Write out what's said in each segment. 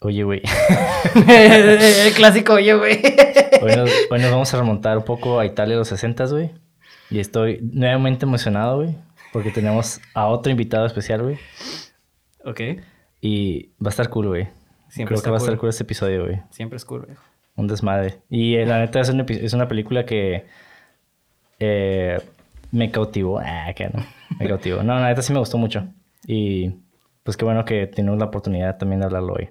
Oye, güey. el clásico, oye, güey. Hoy nos, hoy nos vamos a remontar un poco a Italia de los 60, güey. Y estoy nuevamente emocionado, güey. Porque tenemos a otro invitado especial, güey. Ok. Y va a estar cool, güey. Siempre Creo que va a estar cool. este episodio, güey. Siempre es cool, güey. Un desmadre. Y eh, la neta es, un es una película que eh, me cautivó. Ah, que no. Me cautivó. No, la neta sí me gustó mucho. Y pues qué bueno que tenemos la oportunidad también de hablarlo hoy.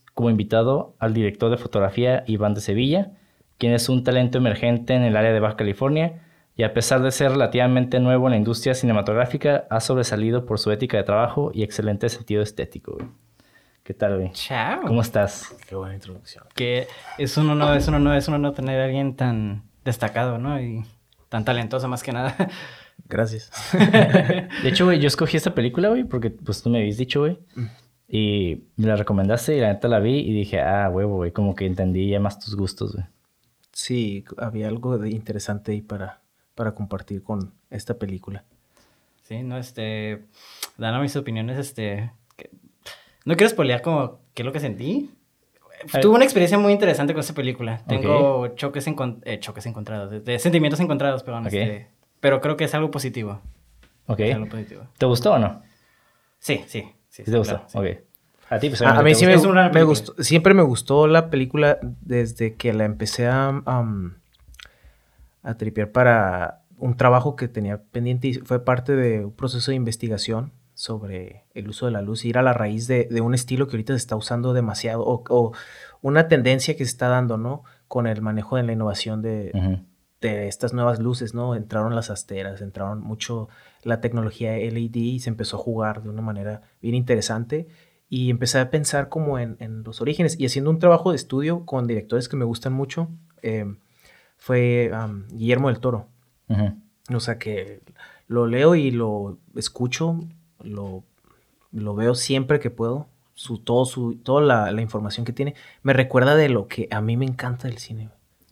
como invitado al director de fotografía Iván de Sevilla, quien es un talento emergente en el área de Baja California y a pesar de ser relativamente nuevo en la industria cinematográfica, ha sobresalido por su ética de trabajo y excelente sentido estético. güey. ¿Qué tal, güey? Chao. ¿Cómo estás? Qué buena introducción. Que es un honor, es un honor, es un honor tener a alguien tan destacado, ¿no? Y tan talentoso más que nada. Gracias. De hecho, güey, yo escogí esta película, güey, porque pues tú me habías dicho, güey. Y me la recomendaste y la neta la vi y dije, ah, huevo, güey, como que entendí ya más tus gustos, güey. Sí, había algo de interesante ahí para, para compartir con esta película. Sí, no, este, dando mis opiniones, este, que- no quiero spoilear como qué es lo que sentí. ver. Tuve una experiencia muy interesante con esta película. Tengo choques, encon- eh, choques encontrados, de, de sentimientos encontrados, perdón, Ok. este, pero creo que es algo positivo. Ok. Es algo positivo. ¿Te gustó o no? Sí, sí, sí. ¿Sí te gustó? claro, sí. Ok. A ti, pues A, mí sí me, gustó. Es una me película. gustó, siempre me gustó la película desde que la empecé a, am, a tripear para un trabajo que tenía pendiente y fue parte de un proceso de investigación sobre el uso de la luz y ir a la raíz de, de un estilo que ahorita se está usando demasiado o, o una tendencia que se está dando, ¿no? Con el manejo de la innovación de. De estas nuevas luces, ¿no? Entraron las asteras, entraron mucho la tecnología LED y se empezó a jugar de una manera bien interesante. Y empecé a pensar como en, en los orígenes y haciendo un trabajo de estudio con directores que me gustan mucho, eh, fue Guillermo del Toro. O sea que lo leo y lo escucho, lo, lo veo siempre que puedo. Su, todo su, toda la, la información que tiene me recuerda de lo que a mí me encanta del cine.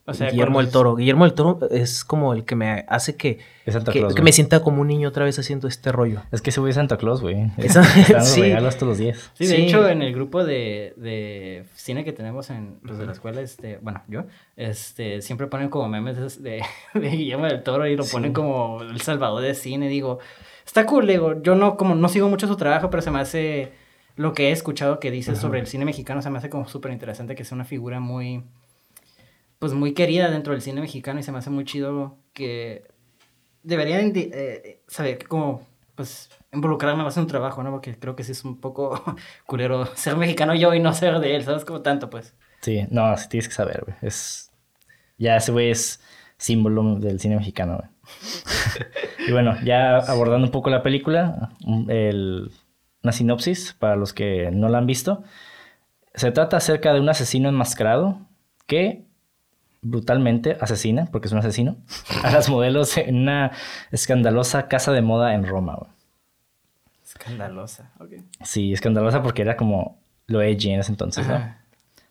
O sea, Guillermo es- Toro. Guillermo del Toro es como el que me hace que, Es Santa que, Claus, que me sienta como un niño otra vez haciendo este rollo. Es que ese güey es Santa Claus, güey. Sí. regalos todos los días. Sí, de Sí. hecho, en el grupo de, de cine que tenemos en, pues, de la escuela, este, bueno, yo, este, siempre ponen como memes de, de Guillermo del Toro y lo Sí. ponen como el salvador de cine. Digo, está cool, digo, yo no, como, no sigo mucho su trabajo, pero se me hace lo que he escuchado que dice Ajá. sobre el cine mexicano, se me hace como súper interesante que sea una figura muy, pues muy querida dentro del cine mexicano y se me hace muy chido que deberían de- eh, saber como pues involucrarme más en un trabajo, ¿no? Porque creo que sí es un poco culero ser mexicano yo y no ser de él, ¿sabes? Como tanto, pues. Sí, no, sí tienes que saber, güey. Es... Ya ese güey es símbolo del cine mexicano, güey. y bueno, ya abordando un poco la película, un- el- una sinopsis para los que no la han visto. Se trata acerca de un asesino enmascarado que brutalmente asesina, porque es un asesino, a las modelos en una escandalosa casa de moda en Roma, güey. Escandalosa, ok. Sí, escandalosa porque era como lo edgy en ese entonces, ¿no?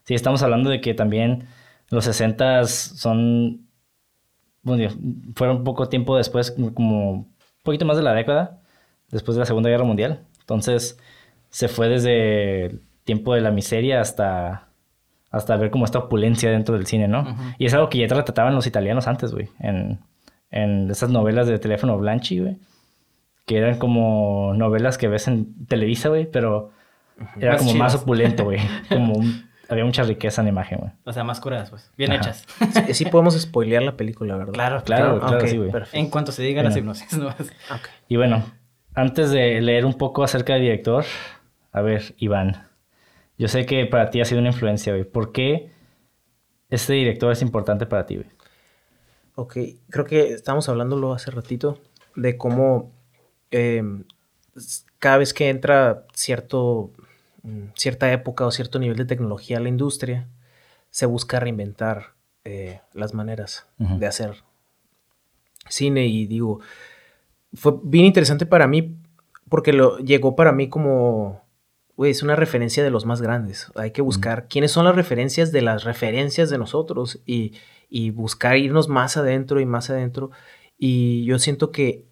Sí, estamos hablando de que también los 60 son. Bueno, fueron poco tiempo después, como un poquito más de la década, después de la Segunda Guerra Mundial. Entonces, se fue desde el tiempo de la miseria hasta, hasta ver como esta opulencia dentro del cine, ¿no? Y es algo que ya trataban los italianos antes, güey, en, en esas novelas de teléfono Blanchi, güey, que eran como novelas que ves en Televisa, güey, pero era Más como más opulento, güey, como un- había mucha riqueza en imagen, güey. O sea, más curadas, pues. Bien Ajá. hechas. Sí, sí podemos spoilear la película, ¿verdad? Claro, Claro, claro. claro, Ok, sí, güey. En cuanto se diga las Bueno. hipnosis, ¿no? Ok. Y bueno, antes de leer un poco acerca del director, a ver, Iván, yo sé que para ti ha sido una influencia, güey. ¿Por qué este director es importante para ti, güey? Ok, creo que estábamos hablándolo hace ratito de cómo eh, s- cada vez que entra cierto, mm, cierta época o cierto nivel de tecnología a la industria, se busca reinventar eh, las maneras de hacer cine y digo, fue bien interesante para mí porque lo llegó para mí como, güey, es una referencia de los más grandes. Hay que buscar quiénes son las referencias de las referencias de nosotros y, y buscar irnos más adentro y más adentro. Y yo siento que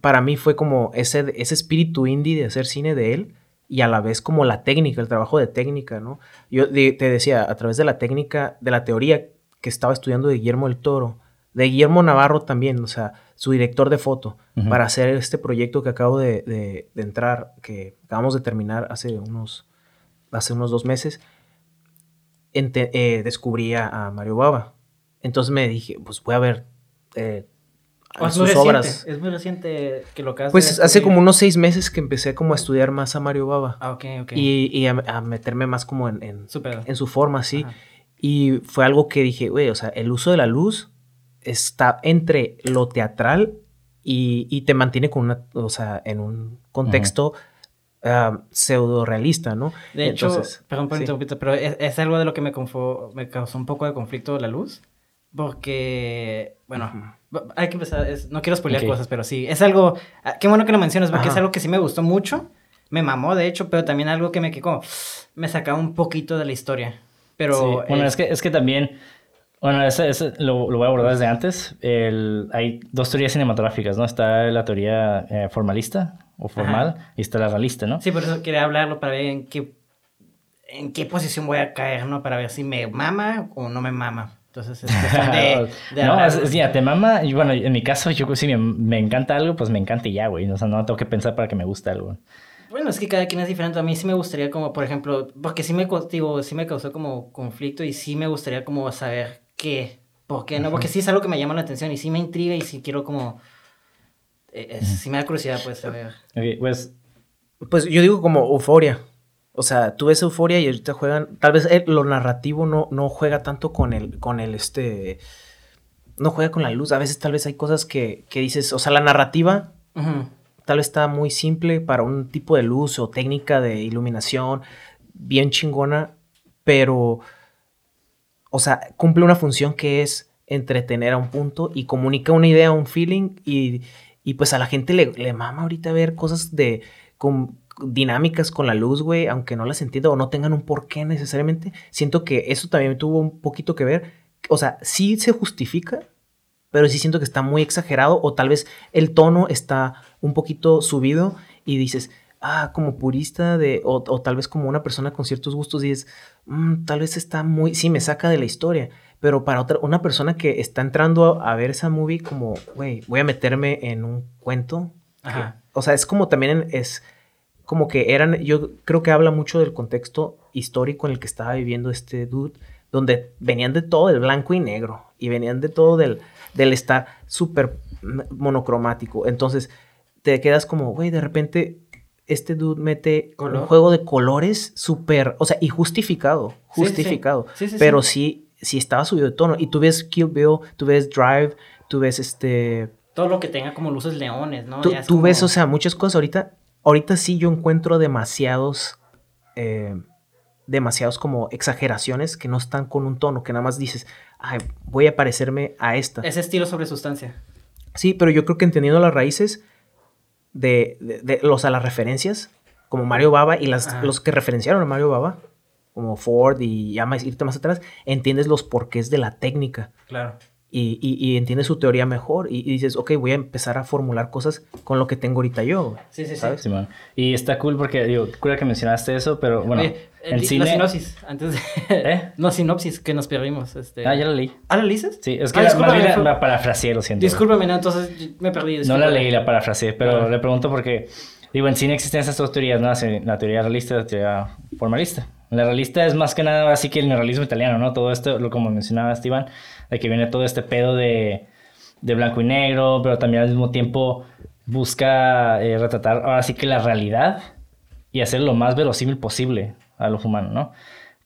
para mí fue como ese, ese espíritu indie de hacer cine de él y a la vez como la técnica, el trabajo de técnica, ¿no? Yo de- te decía, a través de la técnica, de la teoría que estaba estudiando de Guillermo del Toro, de Guillermo Navarro también, o sea, su director de foto, para hacer este proyecto que acabo de, de- de entrar, que acabamos de terminar hace unos, hace unos dos meses, ente- eh, descubrí a, a Mario Baba. Entonces me dije, pues voy a ver eh, sus muy reciente. obras. Es muy reciente que lo de Pues hace como unos seis meses que empecé como a estudiar más a Mario Baba. Ah, ok, ok. Y, y a, a meterme más como en, en, en su forma, sí. Ajá. Y fue algo que dije, güey, o sea, el uso de la luz está entre lo teatral y, y te mantiene con una, o sea, en un contexto pseudo realista, ¿no? De hecho, Entonces, perdón por sí. interrumpirte, pero es, es algo de lo que me, confo- me causó un poco de conflicto la luz. Porque, bueno, va- hay que empezar. es- no quiero spoilear Ok. cosas, pero sí. Es algo. ah, Qué bueno que lo mencionas, porque Ajá. es algo que sí me gustó mucho. Me mamó, de hecho, pero también algo que me que como. Me sacaba un poquito de la historia. Pero. Sí, Bueno, eh, es que, es que también, bueno, ese, ese lo, lo voy a abordar desde antes. El- hay dos teorías cinematográficas, ¿no? Está la teoría eh, formalista o formal y está la realista, ¿no? Sí, por eso quería hablarlo para ver en qué. En qué posición voy a caer, ¿no? Para ver si me mama o no me mama. Entonces, es de. de no, es, es- mira, te mama, y bueno, en mi caso, yo si me, me encanta algo, pues me encanta y ya, güey. O sea, no tengo que pensar para que me guste algo. Bueno, es que cada quien es diferente. A mí sí me gustaría como, por ejemplo, porque sí me, digo, sí me causó como conflicto y sí me gustaría como saber qué, por qué, ¿no? Porque sí es algo que me llama la atención y sí me intriga y sí quiero como, eh, eh, sí me da curiosidad pues pues, Pues yo digo como euforia. O sea, tú ves euforia y ahorita juegan. Tal vez eh, lo narrativo no, no juega tanto con el, con el este. No juega con la luz. A veces tal vez hay cosas que, que dices. O sea, la narrativa tal vez está muy simple para un tipo de luz o técnica de iluminación bien chingona, pero, o sea, cumple una función que es entretener a un punto y comunica una idea, un feeling y, y pues a la gente le, le mama ahorita ver cosas de con, dinámicas con la luz, güey, aunque no las entienda o no tengan un porqué necesariamente. Siento que eso también tuvo un poquito que ver. O sea, sí se justifica, pero sí siento que está muy exagerado o tal vez el tono está un poquito subido y dices, ah, como purista de, o, o tal vez como una persona con ciertos gustos dices, "Mm, tal vez está muy, sí, me saca de la historia, pero para otra, una persona que está entrando a, a ver esa movie como, güey, voy a meterme en un cuento. que- o sea, es como también es como que eran, yo creo que habla mucho del contexto histórico en el que estaba viviendo este dude, donde venían de todo del blanco y negro y venían de todo del, del estar súper monocromático. Entonces te quedas como, güey, de repente este dude mete Color. un juego de colores súper, o sea, y justificado, justificado. Sí, sí, sí. pero sí, sí estaba subido de tono. Y tú ves Kill Bill, tú ves Drive, tú ves este Todo lo que tenga como luces leones, ¿no? Tú, como- ves, o sea, muchas cosas ahorita. Ahorita sí yo encuentro demasiados. eh, demasiados como exageraciones que no están con un tono, que nada más dices, ay, voy a parecerme a esta. Ese estilo sobre sustancia. Sí, pero yo creo que entendiendo las raíces de, de, de- los, a las referencias, como Mario Baba y las, Ajá. los que referenciaron a Mario Baba, como Ford y ya más, irte más atrás, entiendes los porqués de la técnica. Claro. Y, y, y entiendes su teoría mejor y, y dices, ok, voy a empezar a formular cosas con lo que tengo ahorita yo. güey". Sí, sí, sí. ¿Sabes? Simón. Y está cool porque, digo, cura que mencionaste eso, pero bueno, Oye, en el- cine... La sinopsis, antes de... ¿Eh? No, sinopsis, que nos perdimos. Este... Ah, ya la leí. ¿Ah, la leíces? Sí, es que Ah, la, discúlpame, más bien la, la parafraseé, lo siento. Discúlpame, no, entonces me perdí. No discúlpame. la leí, la parafraseé, pero Ah. le pregunto porque, digo, en cine existen esas dos teorías, ¿no? La la teoría realista y la teoría formalista. La realista es más que nada así que el neorrealismo italiano, ¿no? Todo esto, lo como mencionaba Esteban, de que viene todo este pedo de, de blanco y negro, pero también al mismo tiempo busca eh, retratar ahora sí que la realidad y hacer lo más verosímil posible a lo humano, ¿no?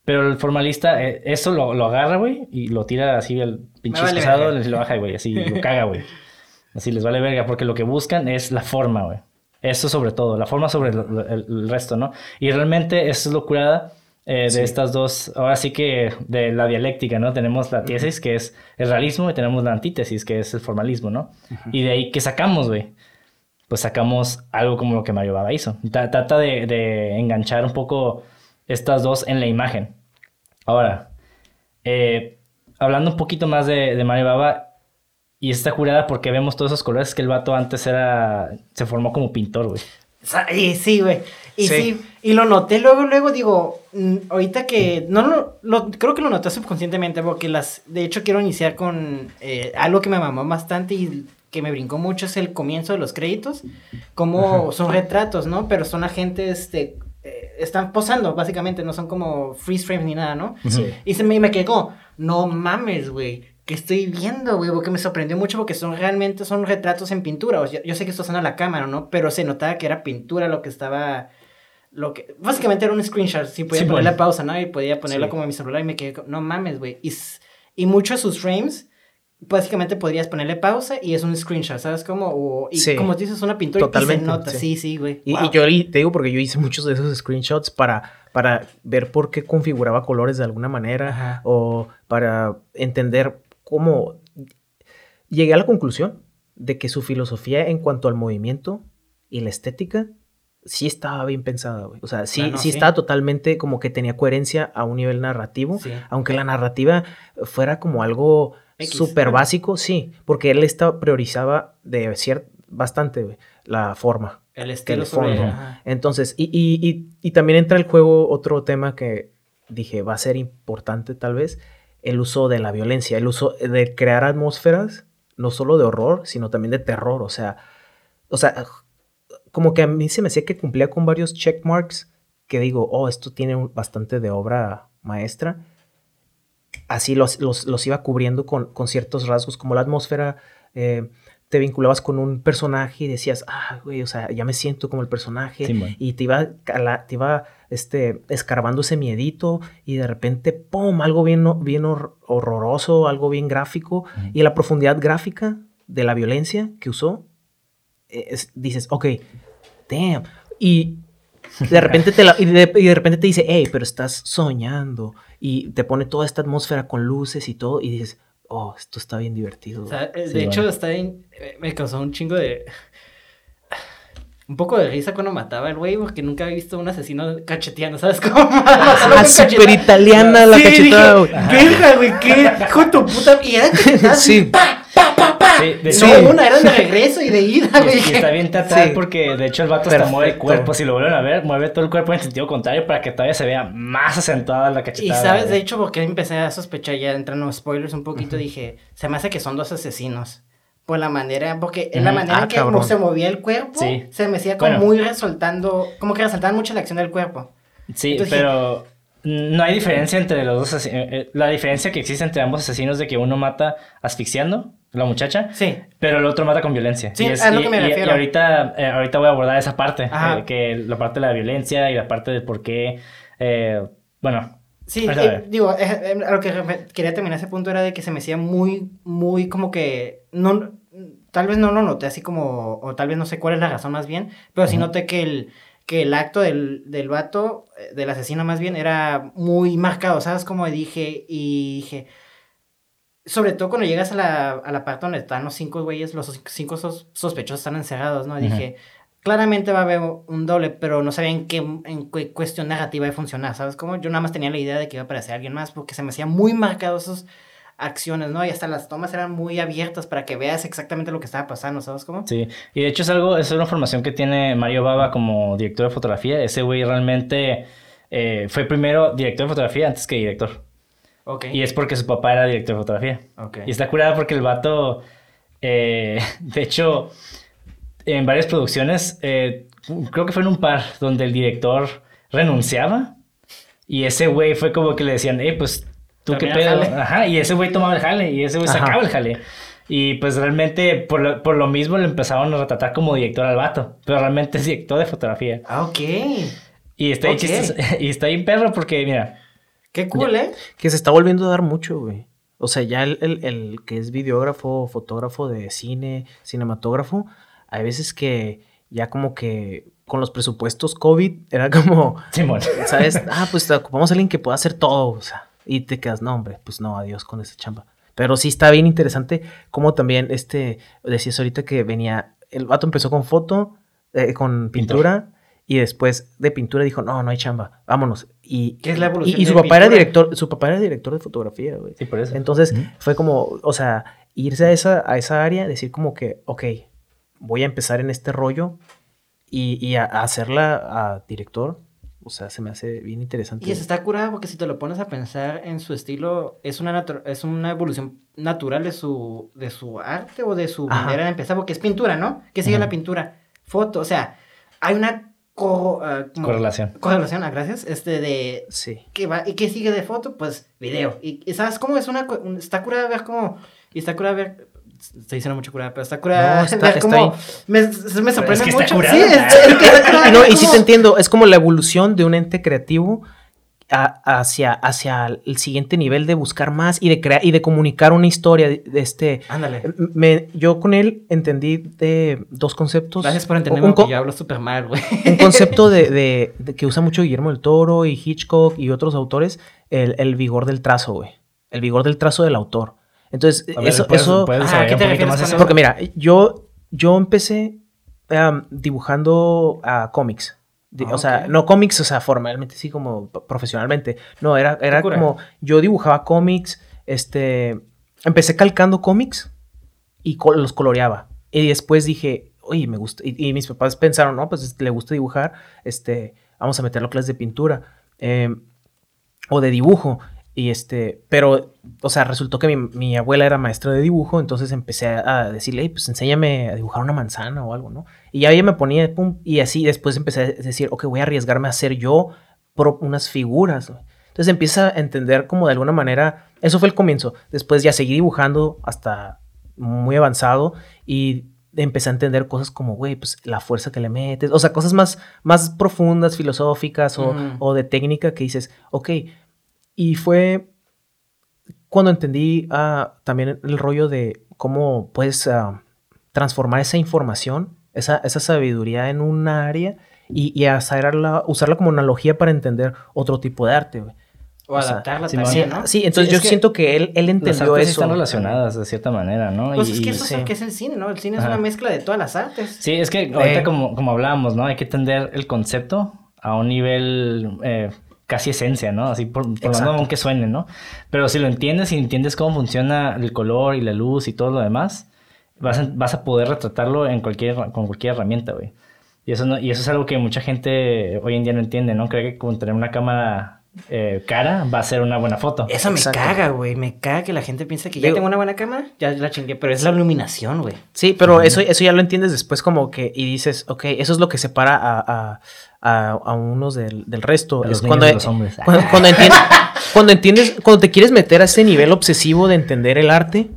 Pero el formalista, eh, eso lo, lo agarra, güey, y lo tira así al pinche vale y lo baja, güey, así lo caga, güey. Así les vale verga, porque lo que buscan es la forma, güey. Eso sobre todo, la forma sobre el, el- el resto, ¿no? Y realmente eso es lo curada eh, de Sí. estas dos, ahora sí que de la dialéctica, ¿no? Tenemos la tesis, que es el realismo, y tenemos la antítesis, que es el formalismo, ¿no? Y de ahí, ¿qué sacamos, güey? Pues sacamos algo como lo que Mario Baba hizo. Ta- Trata de, de enganchar un poco estas dos en la imagen. Ahora, eh, hablando un poquito más de, de Mario Baba, y está curada porque vemos todos esos colores que el vato antes era. Se formó como pintor, güey. Sí, güey. Y sí. Sí. y lo noté luego, luego digo, mm, ahorita que, no, no, lo, creo que lo noté subconscientemente porque las, de hecho quiero iniciar con eh, algo que me mamó bastante y que me brincó mucho es el comienzo de los créditos, como son retratos, ¿no? Pero son agentes, este, eh, están posando, básicamente, no son como freeze frames ni nada, ¿no? Sí. Y se me, me quedé como, no mames, güey. ¿Qué estoy viendo, güey? Porque me sorprendió mucho porque son realmente son retratos en pintura. O sea, yo sé que esto suena a la cámara, ¿no? Pero se notaba que era pintura lo que estaba. Lo que. Básicamente era un screenshot. Sí, podía Sí, ponerle bueno. pausa, ¿no? Y podía ponerlo Sí. como en mi celular y me quedé. No mames, güey. Y, y muchos de sus frames. Básicamente podrías ponerle pausa y es un screenshot, ¿sabes cómo? O, y Sí. como dices, una pintura y Totalmente, se nota. sí. Sí, güey. Y, Wow. y yo y te digo porque yo hice muchos de esos screenshots para, para ver por qué configuraba colores de alguna manera Ajá. o para entender cómo llegué a la conclusión de que su filosofía en cuanto al movimiento y la estética sí estaba bien pensada, güey. O sea, sí, sí, sí. estaba totalmente como que tenía coherencia a un nivel narrativo, Sí. aunque la narrativa fuera como algo súper básico, sí, porque él estaba, priorizaba de cier- bastante güey, la forma. El estilo el fondo. Entonces, y, y, y, y también entra el juego otro tema que dije va a ser importante tal vez, el uso de la violencia, el uso de crear atmósferas, no solo de horror, sino también de terror. O sea, o sea, como que a mí se me hacía que cumplía con varios checkmarks que digo, oh, esto tiene bastante de obra maestra. Así los, los, los iba cubriendo con, con ciertos rasgos, como la atmósfera. eh, te vinculabas con un personaje y decías, ah, güey, o sea, ya me siento como el personaje. Sí, y te iba, cala- te iba este, escarbando ese miedito y de repente, ¡pum! Algo bien, bien hor- horroroso, algo bien gráfico. Ujú. Y la profundidad gráfica de la violencia que usó, eh, es- dices, ok, damn. Y de repente te la- y, de, y de repente te dice, hey, pero estás soñando. Y te pone toda esta atmósfera con luces y todo. Y dices, oh, esto está bien divertido. O sea, eh, de Sí, hecho, está bien. eh, Me causó un chingo de. Un poco de risa cuando mataba al güey, porque nunca había visto un asesino cacheteando, ¿sabes cómo? Ah, súper cachetada. italiana la Sí, cachetada, güey. Verga, güey, qué hijo de tu puta. Y eran cachetadas. Sí. Pa, pa, pa, pa. Sí, de- no, sí. una, eran de regreso y de ida, Y, güey. y está bien teatral Sí. porque de hecho el vato hasta mueve el Perfecto. cuerpo. Si lo vuelven a ver, mueve todo el cuerpo en sentido contrario para que todavía se vea más acentuada la Y cachetada. sabes, de hecho, porque empecé a sospechar ya entrando en spoilers un poquito, dije, se me hace que son dos asesinos. Por la manera, porque en la Ujú. manera Ah, en que cabrón. se movía el cuerpo, Sí. se me hacía como Bueno. muy resaltando, como que resaltaban mucho la acción del cuerpo. Sí, Entonces- pero no hay diferencia entre los dos asesinos. La diferencia que existe entre ambos asesinos es de que uno mata asfixiando la muchacha, Sí. pero el otro mata con violencia. Sí, Y es, lo y- que me y- y refiero. ahorita, eh, ahorita voy a abordar esa parte, eh, que la parte de la violencia y la parte de por qué, eh, bueno, Sí, digo, eh, a lo que quería terminar ese punto era de que se me hacía muy, muy como que, no, tal vez no lo noté así como, o tal vez no sé cuál es la razón más bien, pero sí noté que el, que el acto del, del vato, del asesino más bien, era muy marcado, ¿sabes? Como dije, y dije, sobre todo cuando llegas a la, a la parte donde están los cinco güeyes, los cinco sos- sospechosos están encerrados, ¿no? Dije, claramente va a haber un doble, pero no sabía en qué, en qué cuestión narrativa iba a funcionar, ¿sabes? Como yo nada más tenía la idea de que iba a aparecer alguien más, porque se me hacían muy marcados esos, acciones, ¿no? Y hasta las tomas eran muy abiertas para que veas exactamente lo que estaba pasando, ¿sabes cómo? Sí, y de hecho es algo, es una formación que tiene Mario Baba como director de fotografía. Ese güey realmente eh, fue primero director de fotografía antes que director. Ok. Y es porque su papá era director de fotografía. Ok. Y está curada porque el vato, eh, de hecho, en varias producciones, eh, creo que fue en un par donde el director renunciaba. Y ese güey fue como que le decían, eh, pues, ¿tú qué pedo? jale. Ajá, y ese güey tomaba el jale y ese güey Ajá. sacaba el jale. Y pues realmente, por lo, por lo mismo, le empezaron a retratar como director al vato. Pero realmente es director de fotografía. Ah, ok. Y está ahí Ok. chistes- y está ahí perro porque, mira, Qué cool, ¿eh? Que se está volviendo a dar mucho, güey. O sea, ya el, el- el que es videógrafo, fotógrafo de cine, cinematógrafo, hay veces que ya como que con los presupuestos COVID era como, Simón. ¿sabes? Ah, pues te ocupamos a alguien que pueda hacer todo, o sea, y te quedas, no, hombre, pues no, adiós con esa chamba. Pero sí está bien interesante como también, este, decías ahorita que venía, el vato empezó con foto, eh, con Pintor. Y después de pintura dijo, no, no hay chamba, vámonos. Y, ¿Qué es la evolución y, y su de papá era director, su papá era director de fotografía, güey. Sí, por eso. Entonces fue como, o sea, irse a esa, a esa área, decir como que, ok, voy a empezar en este rollo y, y a, a hacerla a director. O sea, se me hace bien interesante. Y eso está curado porque si te lo pones a pensar en su estilo, es una, es una evolución natural de su, de su arte o de su Ajá. manera de empezar, porque es pintura, ¿no? ¿Qué sigue la pintura? Foto, o sea, hay una co- ah, como- Correlación. correlación, ah, gracias, este de... Sí. ¿qué va? ¿Y qué sigue de foto? Pues video. ¿Y, y sabes cómo es una... co- un- está curada ver cómo... Y está curada ver... Estoy diciendo mucho curada, pero está curada No, está- ver está cómo... ahí. Me, sorprende que está mucho. curada. Sí, es, es que está curada No, y sí cómo- te entiendo, es como la evolución de un ente creativo a- hacia, hacia el siguiente nivel de buscar más y de crear y de comunicar una historia de, de este. Ándale. Me- yo con él entendí de dos conceptos. Gracias por entenderme porque yo hablo súper mal, güey. un concepto de, de- de que usa mucho Guillermo del Toro y Hitchcock y otros autores, el, el vigor del trazo, güey. El vigor del trazo del autor. Entonces, ver, eso, ¿puedes- eso puedes Ah, desarrollar ¿qué te un poquito refieres más con eso? eso? porque mira, yo, yo empecé dibujando a cómics. Ah, o sea, no cómics, o sea, formalmente, sí, como profesionalmente. No, era, era como, yo dibujaba cómics, este, empecé calcando cómics y col- los coloreaba. Y después dije, oye, me gusta, y, y mis papás pensaron, no, pues le gusta dibujar, este, vamos a meterlo a clases de pintura eh, o de dibujo. Y este, pero, o sea, resultó que mi, mi abuela era maestra de dibujo, entonces empecé a, decirle, "Ey, pues enséñame a dibujar una manzana o algo, ¿no? Y ya ella me ponía, pum, y así después empecé a decir, ok, voy a arriesgarme a hacer yo unas figuras. güey". Entonces empieza a entender como de alguna manera, eso fue el comienzo. Después ya seguí dibujando hasta muy avanzado y empecé a entender cosas como, güey, pues la fuerza que le metes, o sea, cosas más, más profundas, filosóficas o, Ujú. o de técnica que dices, ok, y fue cuando entendí ah, también el rollo de cómo puedes ah, transformar esa información, esa, esa sabiduría en un área y, y hacerla- usarla como analogía para entender otro tipo de arte. O O adaptarla también, Sí, ¿no? sí, entonces Sí, es yo que siento que él, él Las entendió artes sí eso. están relacionadas de cierta manera, ¿no? Pues Y- es que eso es sí. lo que es el cine, ¿no? El cine es una mezcla de todas las artes. Sí, es que ahorita Eh. como, como hablábamos, ¿no? Hay que entender el concepto a un nivel eh, casi esencia, ¿no? Así por, por lo aunque suene, ¿no? Pero si lo entiendes y entiendes cómo funciona el color y la luz y todo lo demás, vas a, vas a poder retratarlo en cualquier, con cualquier herramienta, güey. Y eso, no, y eso es algo que mucha gente hoy en día no entiende, ¿no? Cree que con tener una cámara eh, cara va a ser una buena foto. Eso me Exacto. caga, güey. Me caga que la gente piense que ya Digo- tengo una buena cámara, ya la chingué, pero es la iluminación, güey. Sí, pero eso, eso ya lo entiendes después como que y dices, ok, eso es lo que separa a, a, a, a unos del, del resto. A es cuando, de los hombres. Cuando, cuando entiendes, cuando entiendes, cuando te quieres meter a ese nivel obsesivo de entender el arte,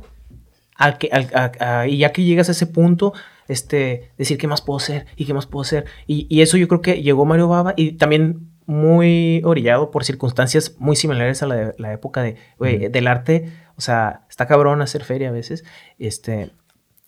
al que, al- a- y ya que llegas a ese punto, este, decir qué más puedo hacer y qué más puedo hacer. Y, y eso yo creo que llegó Mario Baba y también muy orillado por circunstancias muy similares a la, de- la época de, del arte. O sea, está cabrón hacer feria a veces. Este,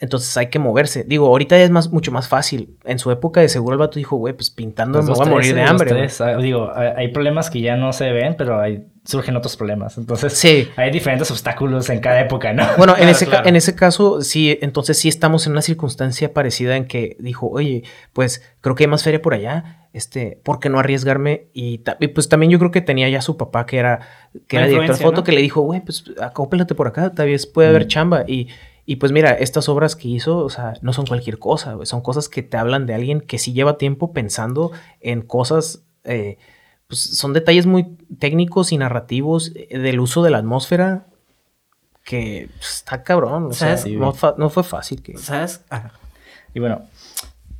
entonces hay que moverse. Digo, ahorita es más, mucho más fácil. En su época de seguro el vato dijo, güey, pues pintando Pues me voy a morir de hambre. güey". tres. Ah, Digo, hay problemas que ya no se ven, pero hay surgen otros problemas. Entonces, Sí. hay diferentes obstáculos en cada época, ¿no? Bueno, en, ese, claro. en ese caso, sí, entonces sí estamos en una circunstancia parecida en que dijo, oye, pues creo que hay más feria por allá, este, ¿por qué no arriesgarme? Y, pues también yo creo que tenía ya su papá que era, que La era director de foto, ¿no? que le dijo, güey, pues acóplate por acá, tal vez puede haber Mm. chamba. Y, y pues mira, estas obras que hizo, o sea, no son cualquier cosa, son cosas que te hablan de alguien que sí lleva tiempo pensando en cosas, eh, pues son detalles muy técnicos y narrativos eh, del uso de la atmósfera que pues, está cabrón. O sea, no, fue fácil que... ¿Sabes? Ah, Y bueno,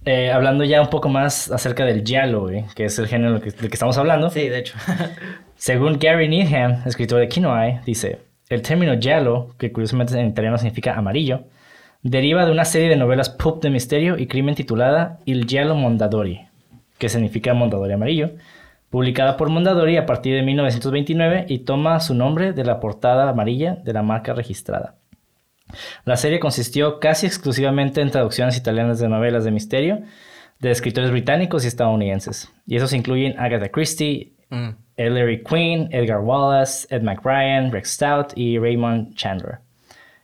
eh, hablando ya un poco más acerca del giallo, que es el género del que, del que estamos hablando. sí, de hecho. Según Gary Needham, escritor de Kinoai, dice, el término giallo, que curiosamente en italiano significa amarillo, deriva de una serie de novelas pulp de misterio y crimen titulada Il giallo Mondadori, que significa Mondadori amarillo, publicada por Mondadori a partir de 1929 y toma su nombre de la portada amarilla de la marca registrada. La serie consistió casi exclusivamente en traducciones italianas de novelas de misterio de escritores británicos y estadounidenses, y esos incluyen Agatha Christie, Mm. Ellery Queen, Edgar Wallace, Ed McBrien, Rex Stout y Raymond Chandler.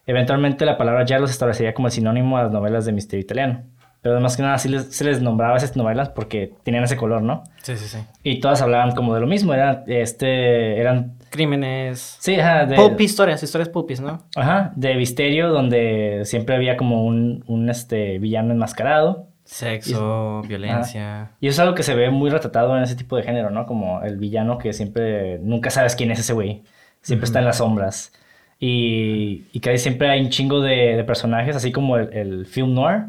Eventualmente la palabra giallo se establecería como el sinónimo a las novelas de misterio italiano. Pero más que nada sí les- se les nombraba esas novelas porque tenían ese color, ¿no? Sí, sí, sí. Y todas hablaban como de lo mismo, eran, este, eran, Crímenes. sí, ajá, de, Pulp historias, historias pulpis, ¿no? ajá, de misterio donde siempre había como un, un este, villano enmascarado. Sexo, violencia. Y eso es algo que se ve muy retratado en ese tipo de género, ¿no? Como el villano que siempre, nunca sabes quién es ese güey. Siempre está en las sombras. Y, y casi siempre hay un chingo de, de personajes, así como el, el film noir,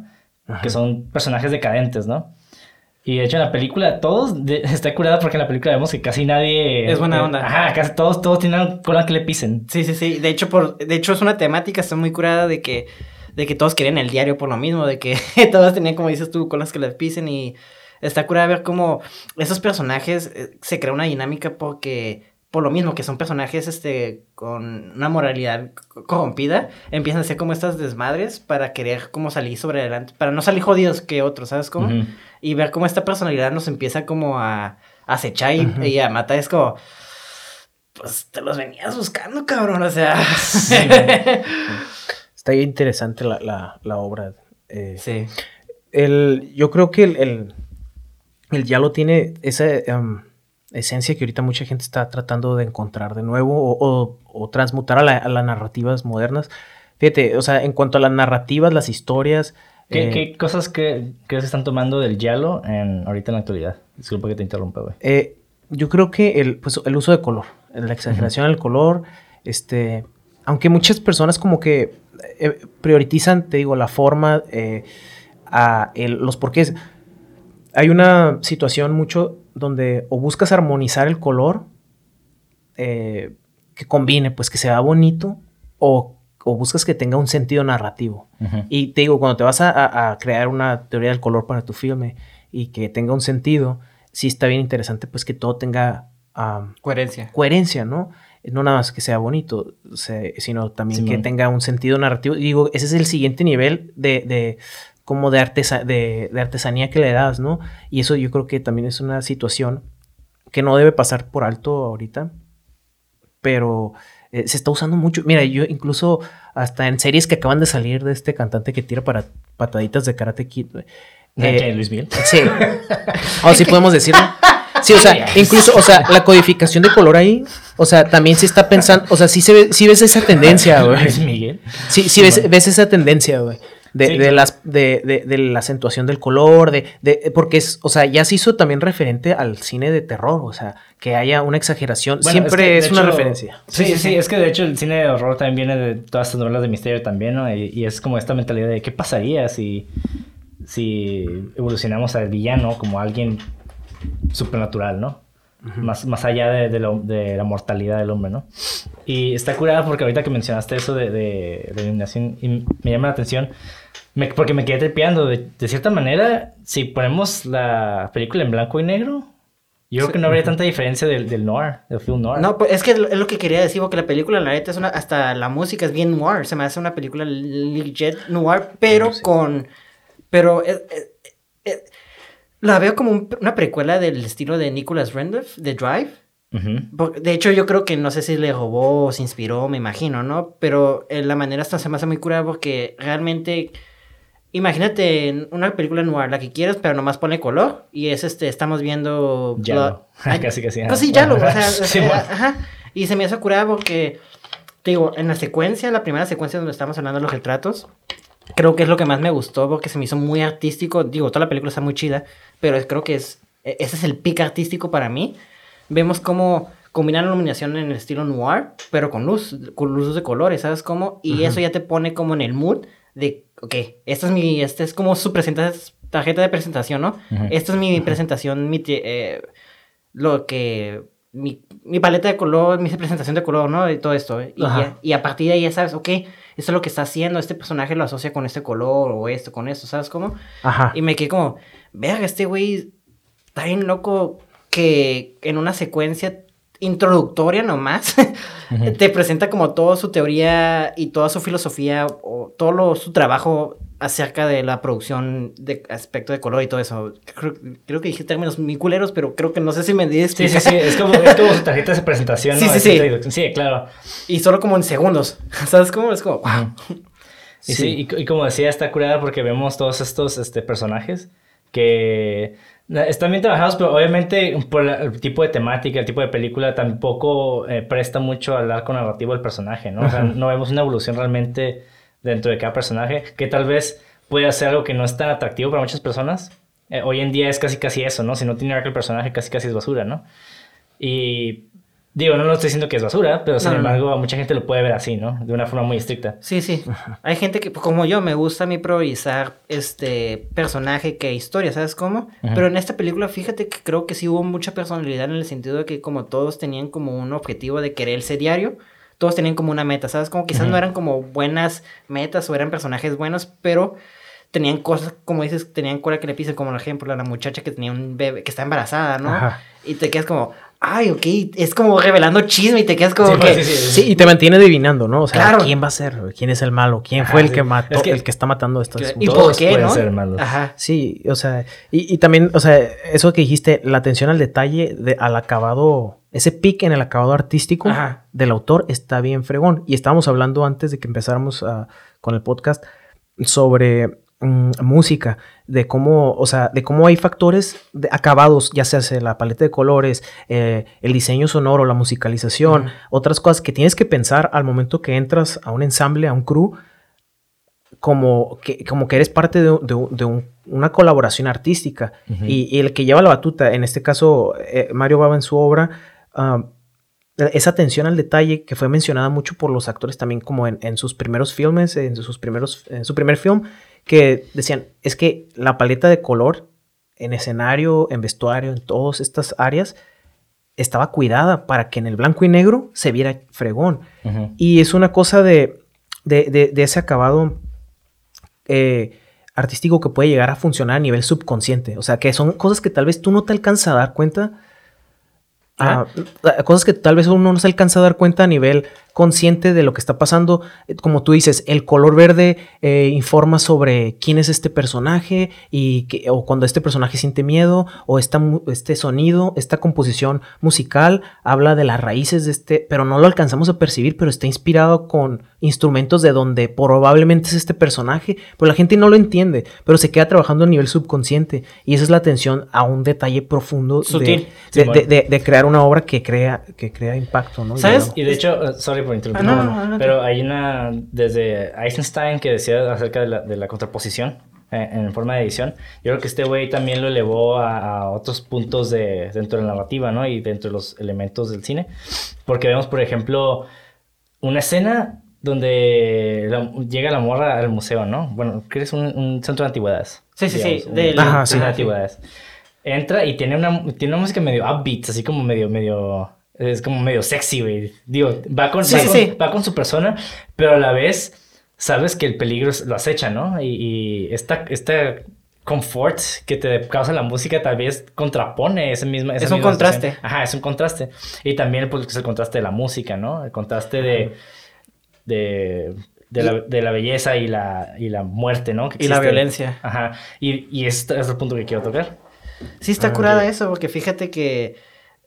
que son personajes decadentes, ¿no? Y de hecho en la película todos de- está curada porque en la película vemos que casi nadie... Es buena eh, onda. Ajá, casi todos, todos tienen cola que le pisen. Sí, sí, sí. De hecho, por, de hecho, es una temática, está muy curada de que, de que todos querían el diario por lo mismo, de que todos tenían, como dices tú, con las que les pisen y está curada ver cómo esos personajes eh, se crea una dinámica porque, por lo mismo que son personajes, este, con una moralidad co- corrompida, empiezan a ser como estas desmadres para querer como salir sobre adelante, para no salir jodidos que otros, ¿sabes cómo? Ujú. Y ver cómo esta personalidad nos empieza como a, a acechar y, y a matar, es como pues te los venías buscando, cabrón. O sea. Sí. Está interesante la, la- la obra. eh, el, yo creo que el, el, el Yalo tiene esa em, esencia que ahorita mucha gente está tratando de encontrar de nuevo o, o- o transmutar a, la- a las narrativas modernas. Fíjate, o sea, en cuanto a las narrativas, las historias. ¿Qué, eh, qué cosas que, crees que están tomando del giallo en, ahorita en la actualidad? Disculpa que te interrumpa, güey. Eh, yo creo que el, pues, el uso de color, la exageración del color, este, aunque muchas personas como que eh, priorizan, te digo, la forma, eh, a el- los porqués. Hay una situación mucho donde o buscas armonizar el color eh, que combine, pues que sea bonito, o, o buscas que tenga un sentido narrativo. Y te digo, cuando te vas a, crear una teoría del color para tu filme y que tenga un sentido, sí está bien interesante pues que todo tenga Coherencia. coherencia, ¿no? No nada más que sea bonito, o sea, sino también que tenga un sentido narrativo. Y digo, ese es el siguiente nivel de, de como de, artesa- de, de artesanía que le das, ¿no? Y eso yo creo que también es una situación que no debe pasar por alto ahorita, pero eh, se está usando mucho. Mira, yo incluso hasta en series que acaban de salir de este cantante que tira para pataditas de Karate Kid, güey. ¿De Eh, Luis Miguel? Sí. O sí podemos decirlo. Sí, o sea, incluso, o sea, la codificación de color ahí, o sea, también se está pensando, o sea, sí se ve, sí ves esa tendencia, güey. Miguel. Sí, sí ves, ves esa tendencia, güey. De, Sí. de las, de, de, de la acentuación del color, de, de, porque es, o sea, ya se hizo también referente al cine de terror, o sea, que haya una exageración, Bueno, siempre que, es, una hecho, referencia. Sí, sí, sí, es que de hecho el cine de horror también viene de todas estas novelas de misterio también, ¿no? Y, y es como esta mentalidad de qué pasaría si, si evolucionamos al villano como alguien supernatural, ¿no? más, más allá de, de lo- de la mortalidad del hombre, ¿no? Y está curada porque ahorita que mencionaste eso de, de, de eliminación, y me llama la atención, me- porque me quedé tripeando. De, de cierta manera, si ponemos la película en blanco y negro, yo creo que no habría tanta diferencia del, del noir, del film noir. No, pues es que es lo- es que quería decir, porque la película, la neta, es una, hasta la música es bien noir. Se me hace una película legit noir, pero Sí. con. Pero. eh, eh, eh, la veo como un- una precuela del estilo de Nicholas Randolph, de Drive. Ujú. De hecho, yo creo que no sé si le robó o se inspiró, me imagino, ¿no? Pero eh, la manera hasta se me hace muy curada porque realmente. Imagínate una película noir, la que quieras, pero nomás pone color. Y es este, estamos viendo. Ya Casi, casi. Pues sí, ya lo. O sea, Sí, sea, bueno. ajá. Y se me hace curada porque. Te digo, en la secuencia, la primera secuencia donde estamos hablando de los retratos. Creo que es lo que más me gustó porque se me hizo muy artístico. Digo, toda la película está muy chida, pero creo que es e- ese es el pic artístico para mí. Vemos cómo combinan la iluminación en el estilo noir, pero con luz, con luz de colores, ¿sabes cómo? Y eso ya te pone como en el mood de, ok, esta es mi, esta es como su tarjeta de presentación, ¿no? Ujú. Esta es mi presentación, mi, eh, lo que, mi, mi paleta de color, mi presentación de color, ¿no? Y todo esto. ¿eh? Y, ya- y a partir de ahí ya sabes, ok, esto es lo que está haciendo, este personaje lo asocia con este color o esto, con esto, ¿sabes cómo? Ajá. Y me quedé como, verga, este güey está bien loco que en una secuencia introductoria nomás Ujú. te presenta como toda su teoría y toda su filosofía o todo lo- su trabajo acerca de la producción de aspecto de color y todo eso. Creo, creo que dije términos muy culeros, pero creo que no sé si me di Sí, sí, sí. Es como, es como su tarjeta de presentación. Sí, ¿no? sí, sí. Sí, claro. Y solo como en segundos. ¿Sabes cómo? Es como, wow. Y sí, y, y como decía, está curada porque vemos todos estos este, personajes que están bien trabajados, pero obviamente por la- el tipo de temática, el tipo de película, tampoco eh, presta mucho al arco narrativo del personaje, ¿no? O sea, no vemos una evolución realmente dentro de cada personaje, que tal vez puede hacer algo que no es tan atractivo para muchas personas. Eh, hoy en día es casi casi eso, ¿no? Si no tiene arco el personaje, casi casi es basura, ¿no? Y digo, no lo estoy diciendo que es basura, pero sin No, no, no. embargo a mucha gente lo puede ver así, ¿no? De una forma muy estricta. Sí, sí. Hay gente que, como yo, me gusta a mí priorizar este personaje que historia, ¿sabes cómo? Pero en esta película, fíjate que creo que sí hubo mucha personalidad en el sentido de que como todos tenían como un objetivo de quererse diario, todos tenían como una meta, ¿sabes? Como quizás no eran como buenas metas o eran personajes buenos, pero tenían cosas, como dices, tenían cola que le pisen, como por ejemplo la muchacha que tenía un bebé, que está embarazada, ¿no? Ajá. Y te quedas como, ay, ok, es como revelando chisme y te quedas como Sí, que... pues, sí, sí. Sí, y te mantiene adivinando, ¿no? O sea, Claro. ¿quién va a ser? ¿Quién es el malo? ¿Quién Ajá, fue el sí. que mató? Es que- el que está matando a estas ¿Y por qué, pueden no? ser malos. Ajá. Sí, o sea, y, y también, o sea, eso que dijiste, la atención al detalle, de, al acabado, ese pique en el acabado artístico Ajá. del autor está bien fregón. Y estábamos hablando antes de que empezáramos ah, con el podcast sobre mm, música, de cómo, o sea, de cómo hay factores de acabados, ya sea la paleta de colores, eh, el diseño sonoro, la musicalización, otras cosas que tienes que pensar al momento que entras a un ensamble, a un crew, como que, como que eres parte de, de un- de un- una colaboración artística. Y el que lleva la batuta, en este caso eh, Mario Baba en su obra, ah, esa atención al detalle que fue mencionada mucho por los actores también como en, en sus primeros filmes, en sus primeros, en su primer film, que decían, es que la paleta de color en escenario, en vestuario, en todas estas áreas, estaba cuidada para que en el blanco y negro se viera fregón. Y es una cosa de, de, de- de ese acabado eh, artístico que puede llegar a funcionar a nivel subconsciente. O sea, que son cosas que tal vez tú no te alcanzas a dar cuenta. Ah, ah, cosas que tal vez uno no se alcanza a dar cuenta a nivel consciente de lo que está pasando. Eh, Como tú dices, el color verde eh, informa sobre quién es este personaje y que, o cuando este personaje siente miedo o esta este sonido, esta composición musical habla de las raíces de este, pero no lo alcanzamos a percibir, pero está inspirado con instrumentos de donde probablemente es este personaje, pero la gente no lo entiende, pero se queda trabajando a nivel subconsciente y esa es la atención a un detalle profundo de- Sutil. de, de- de- de crear una obra que crea, que crea impacto, ¿no? ¿Sabes? Y de hecho, eh, sorry por interrumpir, Ah, no, no, no, pero hay una desde Eisenstein que decía acerca de la, de la contraposición eh, en forma de edición. Yo creo que este güey también lo elevó a, a otros puntos de, dentro de la narrativa, ¿no? Y dentro de los elementos del cine. Porque vemos, por ejemplo, una escena donde la- llega la morra al museo, ¿no? Bueno, que es un, un centro de antigüedades. Sí, sí, sí, digamos, un Ajá, centro de sí. antigüedades. Entra y tiene una, tiene una música medio upbeat, así como medio, medio, es como medio sexy, güey. Digo, va con, Sí, va, sí, con sí. va con su persona, pero a la vez sabes que el peligro lo acecha, ¿no? Y, y esta, esta confort que te causa la música tal vez contrapone ese mismo, Es un contraste. Ajá, es un contraste. Y también pues, es el contraste de la música, ¿no? El contraste de, de, de, la, de la belleza y la, y la muerte, ¿no? Que Y la violencia. Ajá. Y, y este es el punto que quiero tocar. Sí está Ah, curada eso, porque fíjate que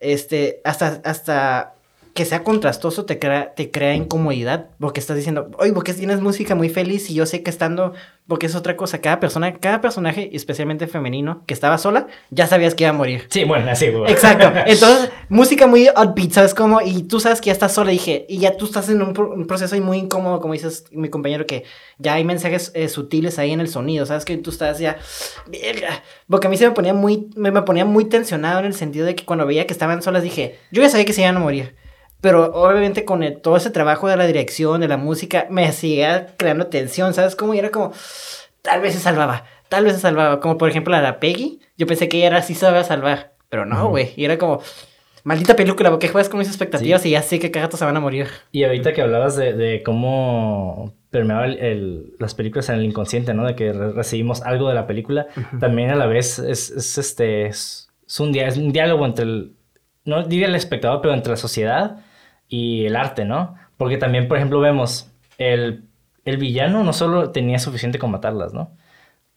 este, hasta, hasta que sea contrastoso te crea, te crea incomodidad porque estás diciendo, oye, porque tienes música muy feliz y yo sé que estando, porque es otra cosa, cada persona, cada personaje, especialmente femenino, que estaba sola, ya sabías que iba a morir. Sí, bueno, así, güey. Exacto. Entonces, música muy upbeat, ¿sabes cómo? Y tú sabes que ya estás sola, dije, y ya tú estás en un, pro- un proceso muy incómodo, como dices mi compañero, que ya hay mensajes eh, sutiles ahí en el sonido, ¿sabes? Que tú estás ya. Porque a mí se me ponía muy, me, me ponía muy tensionado en el sentido de que cuando veía que estaban solas, dije, yo ya sabía que se iban a morir. Pero obviamente con el- todo ese trabajo de la dirección, de la música, me seguía creando tensión, ¿sabes? Como era como, tal vez se salvaba, tal vez se salvaba. Como por ejemplo la Peggy, yo pensé que ella era sí se iba a salvar, pero no, güey. Y era como, maldita película, porque juegas con mis expectativas y ya sé que cada rato se van a morir. Y ahorita que hablabas de, de cómo permeaba el- el- las películas en el inconsciente, ¿no? De que re- recibimos algo de la película, también a la vez es, es, este, es, es un, es un diálogo entre el, no diría el espectador, pero entre la sociedad y el arte, ¿no? Porque también, por ejemplo, vemos el, el villano no solo tenía suficiente con matarlas, ¿no?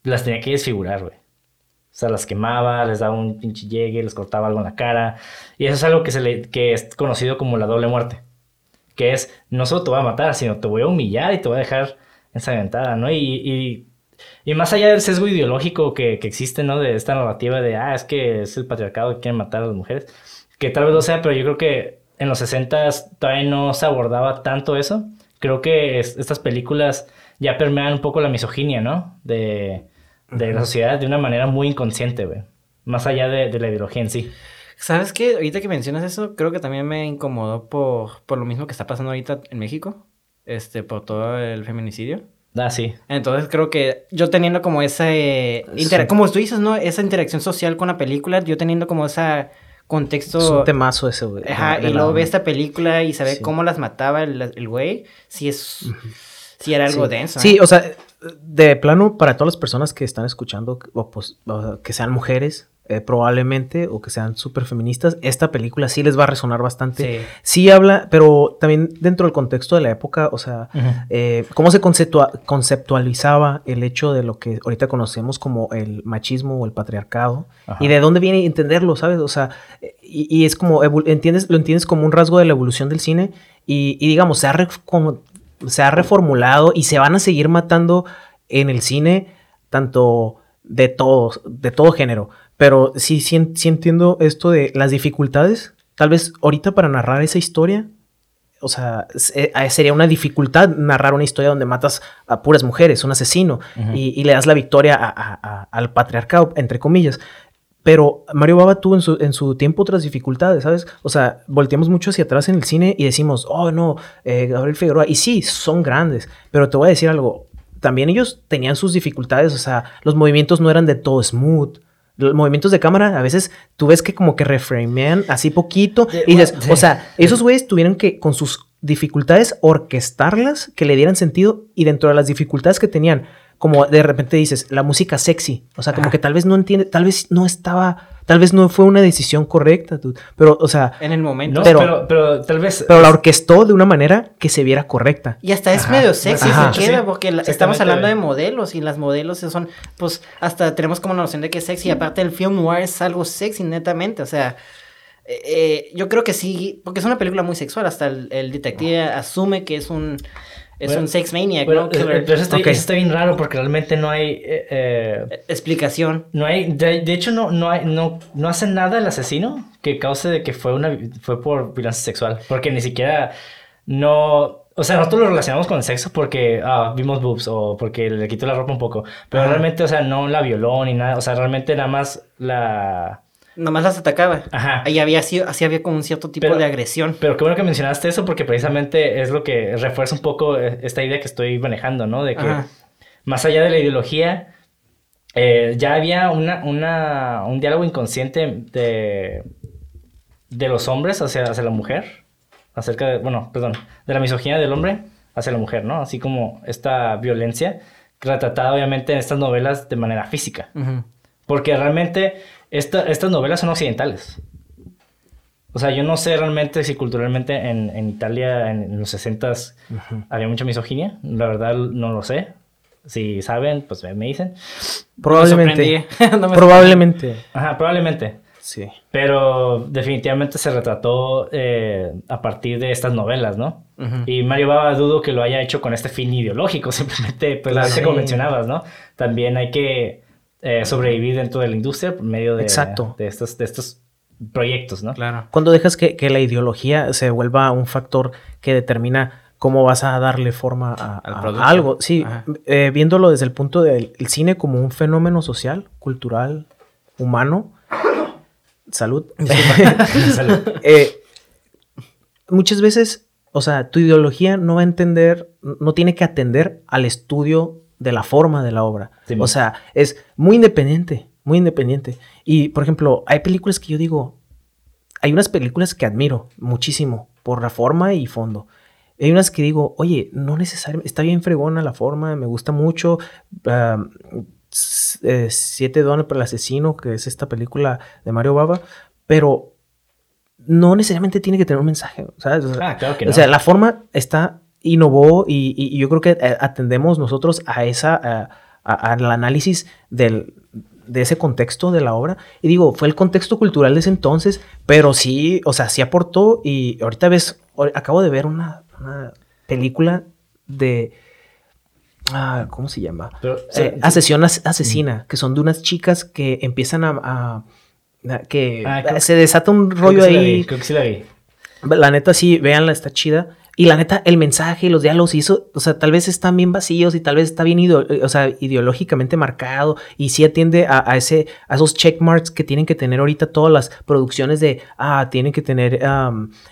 Las tenía que desfigurar, güey. O sea, las quemaba, les daba un pinche llegue, les cortaba algo en la cara. Y eso es algo que, se le, que es conocido como la doble muerte. Que es, no solo te voy a matar, sino te voy a humillar y te voy a dejar ensangrentada, ¿no? Y, y, y más allá del sesgo ideológico que, que existe, ¿no? De esta narrativa de, ah, es que es el patriarcado que quiere matar a las mujeres. Que tal vez lo sea, pero yo creo que en los 60 todavía no se abordaba tanto eso. Creo que es- estas películas ya permean un poco la misoginia, ¿no? De, de la sociedad de una manera muy inconsciente, güey. Más allá de, de la ideología en sí. ¿Sabes qué? Ahorita que mencionas eso, creo que también me incomodó por, por lo mismo que está pasando ahorita en México. Este, por todo el feminicidio. Ah, sí. Entonces creo que yo teniendo como esa... eh, Sí. Como tú dices, ¿no? Esa interacción social con la película, yo teniendo como ese contexto... Es un temazo ese, güey. Ajá, y luego ve esta película y sabe Sí. cómo las mataba el, el güey. Sí es... Sí era algo sí. denso. Sí, ¿eh? o sea, de plano, para todas las personas que están escuchando, o pues, o que sean mujeres, eh, probablemente, o que sean súper feministas, esta película sí les va a resonar bastante. Sí. Sí habla, pero también dentro del contexto de la época, o sea, eh, cómo se conceptua- conceptualizaba el hecho de lo que ahorita conocemos como el machismo o el patriarcado Ajá. y de dónde viene entenderlo, ¿sabes? O sea, y, y es como, entiendes, lo entiendes como un rasgo de la evolución del cine y, y digamos, se ha, re- como- se ha reformulado y se van a seguir matando en el cine tanto de todos, de todo género, pero sí, sí, sí entiendo esto de las dificultades, tal vez ahorita para narrar esa historia o sea, se- eh, sería una dificultad narrar una historia donde matas a puras mujeres, un asesino, y, y le das la victoria a- a- a- al patriarcado, entre comillas. Pero Mario Baba tuvo en su, en su tiempo otras dificultades, ¿sabes? O sea, volteamos mucho hacia atrás en el cine y decimos, oh, no, eh, Gabriel Figueroa. Y sí, son grandes, pero te voy a decir algo. También ellos tenían sus dificultades, o sea, los movimientos no eran de todo smooth. Los movimientos de cámara, a veces tú ves que como que reframean así poquito. Y dices, o sea, esos güeyes tuvieron que, con sus dificultades, orquestarlas, que le dieran sentido. Y dentro de las dificultades que tenían, como de repente dices, la música sexy. O sea, como que tal vez no entiende, tal vez no estaba, tal vez no fue una decisión correcta, dude. pero, o sea, En el momento. No, Pero- pero, pero, tal vez. pero la orquestó de una manera que se viera correcta. Y hasta es Ajá, medio sexy ajá. si queda, Sí, porque la- estamos hablando de modelos y las modelos son, pues, hasta tenemos como la noción de que es sexy. Aparte, el film noir es algo sexy, netamente. O sea, eh, eh, yo creo que sí, porque es una película muy sexual. Hasta el, el detective asume que es un, es Bueno, un sex maniac, Bueno, ¿no? eh, Killer. pero eso está, Ok. eso está bien raro porque realmente no hay. eh, eh, Eh, Explicación. no hay. De, de hecho, no, no, hay, no, no hace nada el asesino que cause de que fue, una, fue por violencia sexual. Porque ni siquiera. No. O sea, nosotros lo relacionamos con el sexo porque ah, vimos boobs o porque le quitó la ropa un poco. Pero Ajá. realmente, o sea, no la violó ni nada. O sea, realmente nada más la. Nomás las atacaba. Ajá. Ahí había sido, así había como un cierto tipo Pero- de agresión. Pero qué bueno que mencionaste eso porque precisamente es lo que refuerza un poco eh, esta idea que estoy manejando, ¿no? De que Ajá. más allá de la ideología, eh, ya había una, una, un diálogo inconsciente de, de los hombres hacia, hacia la mujer, acerca de, bueno, perdón, de la misoginia del hombre hacia la mujer, ¿no? Así como esta violencia retratada obviamente en estas novelas de manera física. Porque realmente esta- estas novelas son occidentales. O sea, yo no sé realmente si culturalmente en, en Italia en, los 60 había mucha misoginia. La verdad no lo sé. Si saben, pues me dicen. Probablemente. No me probablemente. Ajá, probablemente. Sí. Pero definitivamente se retrató eh, a partir de estas novelas, ¿no? Y Mario Baba dudo que lo haya hecho con este fin ideológico, simplemente, pues, Claro. Sí. como mencionabas, ¿no? También hay que eh, sobrevivir dentro de la industria por medio de, Exacto. de, estos, de estos proyectos, ¿no? Claro. Cuando dejas que, que la ideología se vuelva un factor que determina cómo vas a darle forma a, Al a producto. algo, sí, eh, viéndolo desde el punto del el cine como un fenómeno social, cultural, humano. Salud. Salud. Eh, muchas veces, o sea, tu ideología no va a entender, no tiene que atender al estudio de la forma de la obra. Sí, o sea, es muy independiente, muy independiente. Y, por ejemplo, hay películas que yo digo, hay unas películas que admiro muchísimo por la forma y fondo. Hay unas que digo, oye, no necesariamente, está bien fregona la forma, me gusta mucho. eh, Siete dones para el asesino, que es esta película de Mario Baba, pero no necesariamente tiene que tener un mensaje, ¿sabes? O sea, Ah, claro que o no. sea, la forma está, innovó y, y- y yo creo que eh, atendemos nosotros a esa, al análisis del, de ese contexto de la obra. Y digo, fue el contexto cultural de ese entonces, pero sí, o sea, sí aportó y ahorita ves, acabo de ver una, una película de... ah, ¿Cómo se llama? Pero, Eh, as- asesina, que son de unas chicas que empiezan a... a- a- que Ah, se desata un creo que rollo sí la ahí. vi, creo que sí la vi. La neta, sí, véanla, está chida. Y la neta, el mensaje y los diálogos y eso, o sea, tal vez están bien vacíos y tal vez está bien o sea, ideológicamente marcado y sí atiende a, a ese, a esos checkmarks que tienen que tener ahorita todas las producciones de, ah, tienen que tener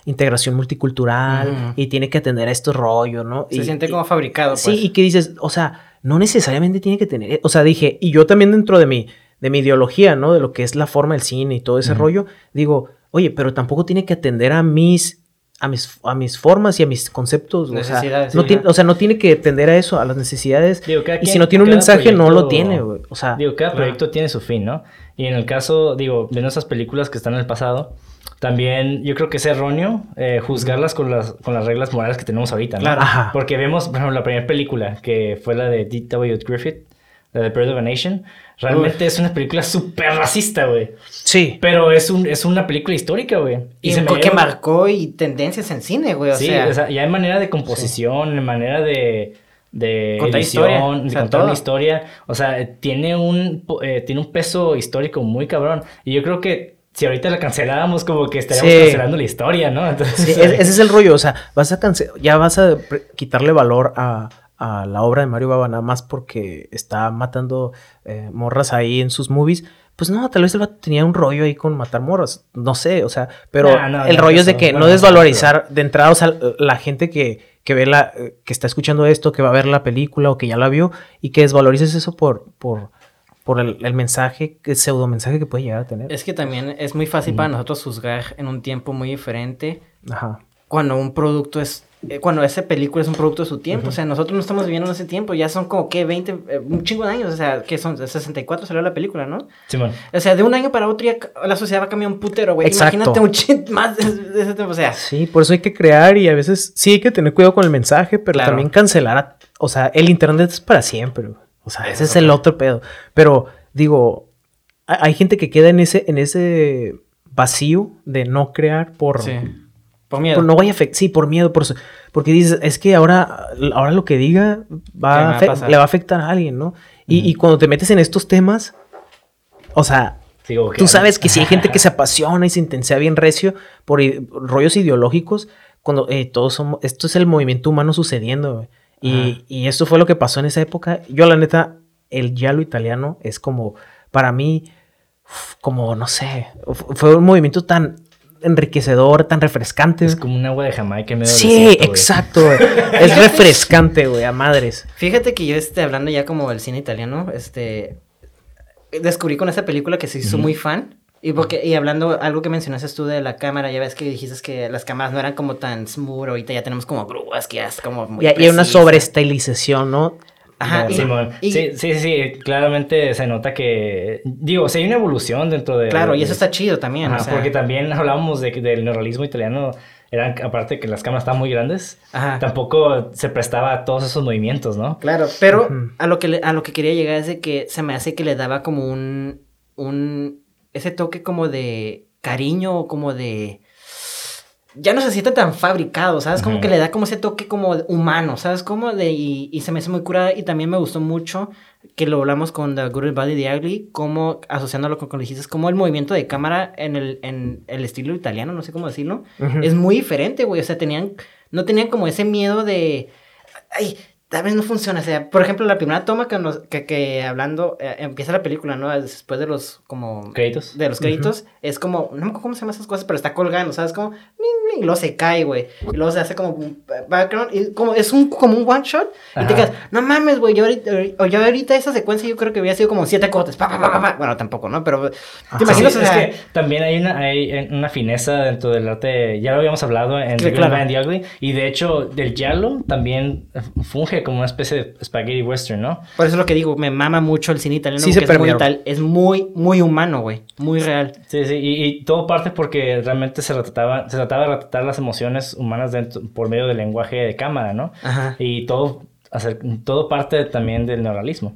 integración multicultural y tiene que atender a estos rollos, ¿no? Se Y- siente como fabricado, pues. Sí, y que dices, o sea, no necesariamente tiene que tener, o sea, dije, y yo también dentro de mi, de mi ideología, ¿no? De lo que es la forma del cine y todo ese rollo, digo, oye, pero tampoco tiene que atender a mis, a mis, a mis formas y a mis conceptos, o sea, no tiene, o sea, no tiene que atender a eso, a las necesidades, Digo, y si no tiene un mensaje, no lo tiene, güey, o sea, Digo, cada proyecto tiene su fin, ¿no? Y en el caso, digo, de nuestras películas que están en el pasado, también yo creo que es erróneo eh, juzgarlas con las, con las reglas morales que tenemos ahorita, ¿no? Claro. Ajá. Porque vemos, por ejemplo, la primera película, que fue la de D.W. Griffith, la de Birth of a Nation, realmente es una película súper racista, güey. sí, Pero es, un, es una película histórica, güey. Y, se me que marcó y tendencias en cine, güey. O sí, sea, o sea, ya en manera de composición, en manera de, de Contar edición, historia, o de sea, contar una todo. historia. O sea, tiene un, eh, tiene un peso histórico muy cabrón. Y yo creo que si ahorita la canceláramos, como que estaríamos Sí. cancelando la historia, ¿no? Entonces, Sí, e- ese es el rollo, o sea, vas a cance- ya vas a quitarle valor a, a la obra de Mario Baba nada más porque está matando eh, morras ahí en sus movies. Pues no, tal vez el vato tenía un rollo ahí con matar morras, no sé, o sea, pero Nah, no, el rollo es de que bueno, no desvalorizar de entrada, o sea, la gente que, que ve la, que está escuchando esto, que va a ver la película o que ya la vio y que desvalorices eso por, por, por el, el mensaje, el pseudo mensaje que puede llegar a tener. es que también es muy fácil para nosotros juzgar en un tiempo muy diferente Ajá. Cuando un producto es. eh, Cuando esa película es un producto de su tiempo. O sea, nosotros no estamos viviendo en ese tiempo. Ya son como que 20, eh, un chingo de años. O sea, que son 64 salió la película, ¿no? Simón. O sea, de un año para otro ya la sociedad va a cambiar un putero, güey. Imagínate un chin más de, de ese tiempo. O sea, Sí, por eso hay que crear y a veces sí hay que tener cuidado con el mensaje, pero Claro. también cancelar, a- o sea, el internet es para siempre, güey. o sea, ese es el otro pedo. Pero digo, hay, hay gente que queda en ese, en ese vacío de no crear por, sí. Por miedo. por no vaya a afect- sí, por miedo, por porque dices, es que ahora, ahora lo que diga ¿Qué va a le va a afectar a alguien, ¿no? Y, y cuando te metes en estos temas, o sea, Tú sabes que si hay gente que se apasiona y se intensea bien recio por rollos ideológicos, cuando eh, todos somos, esto es el movimiento humano sucediendo. Y, y esto fue lo que pasó en esa época. Yo, la neta, el giallo italiano es como, para mí, como, no sé, fu- fue un movimiento tan enriquecedor, tan refrescante. Es como un agua de Jamaica medio Sí, desierto, exacto. güey. es refrescante, güey, a madres. Fíjate que yo, este, hablando ya como del cine italiano, este, descubrí con esa película que se hizo muy fan. Y, porque, y hablando, algo que mencionaste tú de la cámara, ya ves que dijiste que las cámaras no eran como tan smooth, ahorita ya tenemos como grúas, que ya es como muy Y hay y hay una sobreestilización, ¿no? Ajá, y- Simón. y- Sí, sí, sí, sí, claramente se nota que, digo, o sea, hay una evolución dentro de... Claro, y eso está chido también, Ajá, o sea, porque también hablábamos de, que del neorrealismo italiano, eran, aparte que las cámaras estaban muy grandes, Ajá. tampoco se prestaba a todos esos movimientos, ¿no? Claro, pero a, lo que le- a lo que quería llegar es de que se me hace que le daba como un, un ese toque como de cariño o como de ya no se siente tan fabricado, ¿sabes? Como que le da como ese toque como humano, ¿sabes? Como de, y, y se me hace muy curada y también me gustó mucho que lo hablamos con The Good, the Bad y The Ugly, como asociándolo con, con lo dijiste, como el movimiento de cámara en el, en el estilo italiano, no sé cómo decirlo, es muy diferente, güey, o sea, tenían, no tenían como ese miedo de, ay, tal vez no funciona, o sea, por ejemplo, la primera toma que, nos, que, que hablando, eh, empieza la película, ¿no? Después de los, como Créditos. de los créditos, es como, no me acuerdo cómo se llaman esas cosas, pero está colgando, ¿sabes? Como, ning, ning, y luego se cae, güey. Y luego se hace como un background, y como, es un, como un one shot, y te Ajá. quedas, no mames, güey, yo ahorita, yo ahorita esa secuencia yo creo que había sido como siete cortes, pa, pa, pa, bueno, tampoco, ¿no? Pero, ¿te Ajá. imaginas? Sí, o es sea, que también hay una, hay una fineza dentro del arte, ya lo habíamos hablado en The claro. The Ugly, y de hecho del giallo también funge como una especie de spaghetti western, ¿no? por eso es lo que digo, me mama mucho el cine italiano, Sí, se es muy, tal, es muy, muy humano, güey, muy real. Sí, sí, y, y todo parte porque realmente se retrataba, se trataba de retratar las emociones humanas dentro, por medio del lenguaje de cámara, ¿no? Ajá. Y todo, hacer, todo parte también del neuralismo.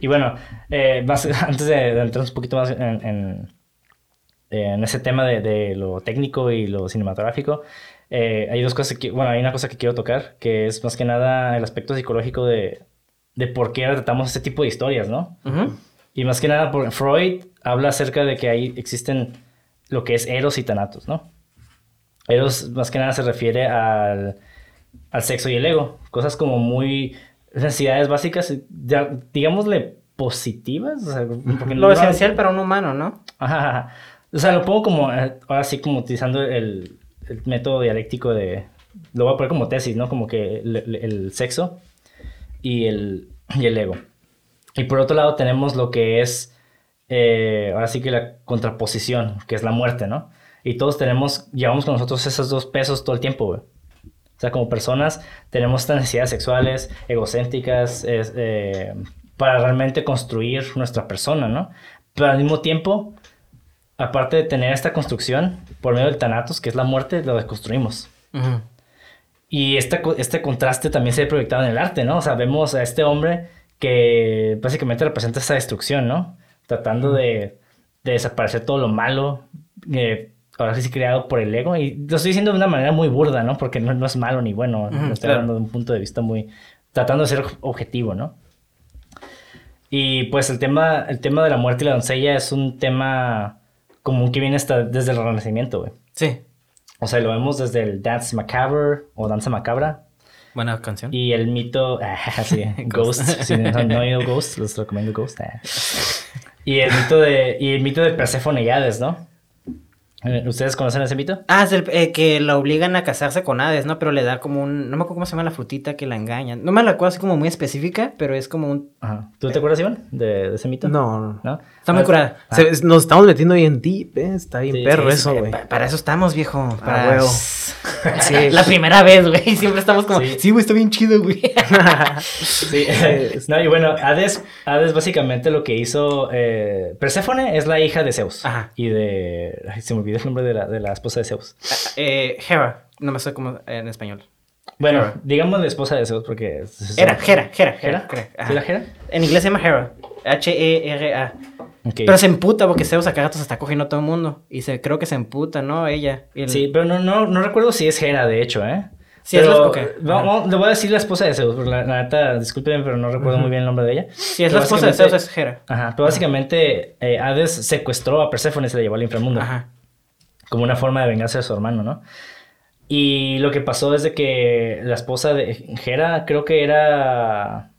Y bueno, eh, más- antes de, de entrar un poquito más en, en, en ese tema de, de lo técnico y lo cinematográfico, eh, hay dos cosas que, bueno, hay una cosa que quiero tocar, que es más que nada el aspecto psicológico de, de por qué retratamos este tipo de historias, ¿no? Ujú. Y más que nada, por Freud habla acerca de que ahí existen lo que es Eros y Thanatos, ¿no? Eros más que nada se refiere al, al sexo y el ego, cosas como muy necesidades básicas, ya, digámosle positivas, o sea, porque Lo no- esencial para un humano, ¿no? Ajá, ajá. O sea, lo pongo como, eh, ahora sí, como utilizando el, el método dialéctico de, lo voy a poner como tesis, ¿no? Como que el, el- sexo y el, y el ego. Y por otro lado tenemos lo que es, eh, ahora sí que la contraposición, que es la muerte, ¿no? Y todos tenemos, llevamos con nosotros esos dos pesos todo el tiempo, güey. O sea, como personas tenemos estas necesidades sexuales, egocéntricas, es, eh, para realmente construir nuestra persona, ¿no? Pero al mismo tiempo, aparte de tener esta construcción, por medio del Thanatos, que es la muerte, lo deconstruimos. Y este, este contraste también se ve proyectado en el arte, ¿no? O sea, vemos a este hombre que básicamente representa esa destrucción, ¿no? Tratando de, de desaparecer todo lo malo, eh, ahora sí creado por el ego. Y lo estoy diciendo de una manera muy burda, ¿no? Porque no, no es malo ni bueno. Estoy claro. hablando de un punto de vista muy... Tratando de ser objetivo, ¿no? Y pues el tema, el tema de la muerte y la doncella es un tema común que viene hasta desde el Renacimiento, güey. Sí, O sea, lo vemos desde el Dance Macabre o Danza Macabra. buena canción. Y el mito, ah, sí, Ghost, si no, no he oído Ghost, les recomiendo Ghost. ah. Y el mito de, y el mito de Perséfone y Hades, ¿no? Eh, ¿Ustedes conocen ese mito? Ah, es el, eh, que la obligan a casarse con Hades, ¿no? Pero le da como un... No me acuerdo cómo se llama la frutita que la engañan. No me la acuerdo así como muy específica, pero es como un... Ajá. ¿Tú te acuerdas, Iván, de, de ese mito? No, no. ¿No? Está muy Ah, curada. Se- nos estamos metiendo bien deep, ¿eh? Está bien Sí, perro sí, eso, güey. pa- para eso estamos, viejo. Para... huevo. Sí, la primera vez, güey. Siempre estamos como... Sí. Güey, está bien chido, güey. Sí. no, y bueno, Hades, Hades básicamente lo que hizo... Eh, Perséfone es la hija de Zeus. Ajá. Y de... ay, se me olvidó el nombre de la, de la esposa de Zeus. eh, Hera. No me sé cómo en español. Bueno, Hera. digamos la esposa de Zeus porque... Era, Hera, Hera, ¿Hera? Hera. ¿Sí la Hera? En inglés se llama Hera. H-E-R-A. Pero se emputa porque Zeus a cada rato se está cogiendo a todo el mundo. Y se, creo que se emputa, ¿no? Ella. El- Sí, pero no, no, no recuerdo si es Hera, de hecho, ¿eh? Sí, es la- ok. va- va- le voy a decir la esposa de Zeus, porque la, la neta, discúlpenme, pero no recuerdo muy bien el nombre de ella. Si es Pero la esposa de Zeus, es Hera. Ajá, pero básicamente eh, Hades secuestró a Perséfone y se la llevó al inframundo. Ajá. Como una forma de vengarse de su hermano, ¿no? Y lo que pasó es de que la esposa de Hera creo que era...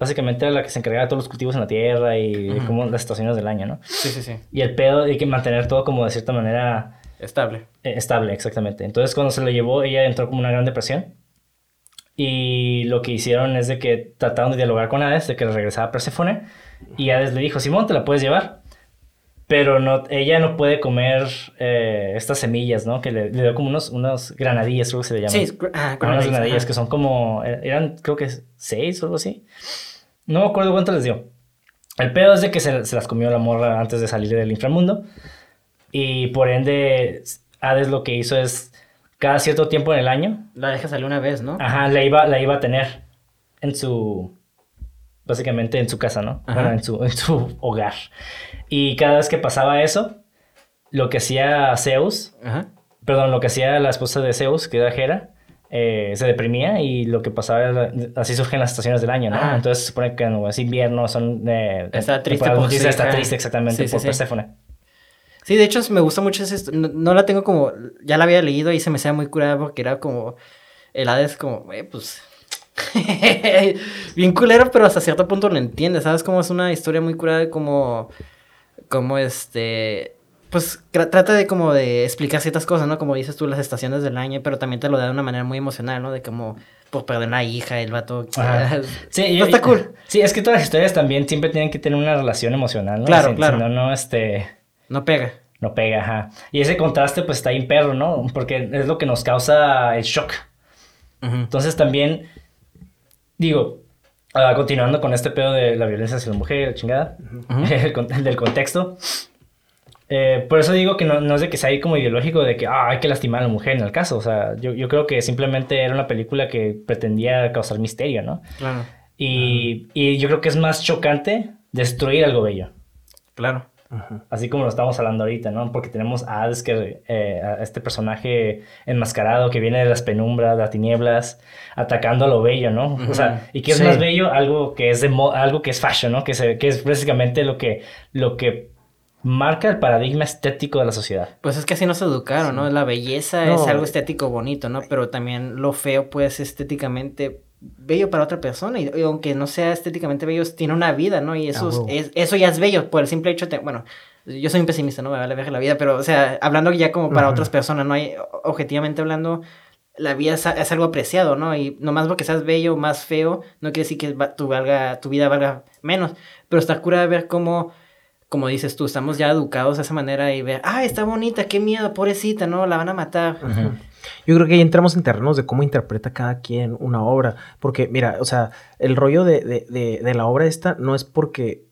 Básicamente era la que se encargaba de todos los cultivos en la tierra y de Ujú. como las estaciones del año, ¿no? Sí, sí, sí. Y el pedo hay que mantener todo como de cierta manera Estable. eh, estable, exactamente. Entonces, cuando se lo llevó, ella entró como una gran depresión. Y lo que hicieron es de que trataron de dialogar con Hades, de que le regresaba a Perséfone. Y Hades le dijo, Simón, te la puedes llevar. Pero no, ella no puede comer eh, estas semillas, ¿no? Que le, le dio como unos, unos granadillas, creo que se le llaman. Sí, ah, Ah, unas granadillas, granadillas ajá. que son como, eh, eran creo que seis o algo así. No me acuerdo cuánto les dio. El pedo es de que se, se las comió la morra antes de salir del inframundo. Y por ende, Hades lo que hizo es, cada cierto tiempo en el año, La deja salir una vez, ¿no? ajá, la iba, la iba a tener en su, básicamente en su casa, ¿no? Ajá. Bueno, en su, en su hogar. Y cada vez que pasaba eso, lo que hacía Zeus, Ajá. perdón, lo que hacía la esposa de Zeus, que era Hera, eh, se deprimía y lo que pasaba era, así surgen las estaciones del año, ¿no? Ah. Entonces se supone que no, es invierno, son... Eh, Está triste por- sí, está triste exactamente Sí, por sí. Perséfone. Sí, de hecho me gusta mucho histo- no, no la tengo como, ya la había leído y se me hacía muy curada porque era como, el Hades como, güey, pues, bien culero, pero hasta cierto punto lo entiendes, ¿sabes? Como es una historia muy curada de como, como este, pues tra- trata de como de explicar ciertas cosas, ¿no? Como dices tú, las estaciones del año, pero también te lo da de una manera muy emocional, ¿no? De como, pues, perder una hija, el vato. Sí, No yo- está cool. Sí, es que todas las historias también siempre tienen que tener una relación emocional, ¿no? Claro, Si- claro. Si no, no, este... No pega. No pega, ajá. Y ese contraste pues está bien perro, ¿no? Porque es lo que nos causa el shock. Entonces también, digo, ah, continuando con este pedo de la violencia hacia la mujer, chingada, el del contexto. Eh, por eso digo que no, no es de que sea ahí como ideológico de que ah, hay que lastimar a la mujer en el caso. O sea, yo, yo creo que simplemente era una película que pretendía causar misterio, ¿no? Claro, Y, y yo creo que es más chocante destruir algo bello. claro. Así como lo estamos hablando ahorita, ¿no? Porque tenemos a Hades, que, eh, a este personaje enmascarado que viene de las penumbras, de las tinieblas, atacando a lo bello, ¿no? O sea, ¿y qué es Sí. más bello? Algo que es de mo- algo que es fashion, ¿no? Que, se, que es básicamente lo que, lo que marca el paradigma estético de la sociedad. Pues es que así nos educaron, ¿no? La belleza es algo estético bonito, ¿no? Pero también lo feo, pues, estéticamente bello para otra persona. Y, y aunque no sea estéticamente bello, tiene una vida, ¿no? Y eso, es- huevo. es, eso ya es bello por el simple hecho de... Bueno, yo soy un pesimista, no me vale ver la vida, pero, o sea, hablando ya como para otras personas, ¿no? Hay, objetivamente hablando, la vida es algo apreciado, ¿no? Y nomás porque seas bello, más feo, no quiere decir que va- tu, valga, tu vida valga menos. Pero está cura de ver cómo como dices tú, estamos ya educados de esa manera y ver, ah, está bonita, qué miedo, pobrecita, no, la van a matar. Yo creo que ahí entramos en terrenos de cómo interpreta cada quien una obra. Porque, mira, o sea, el rollo de, de- de- de la obra esta no es porque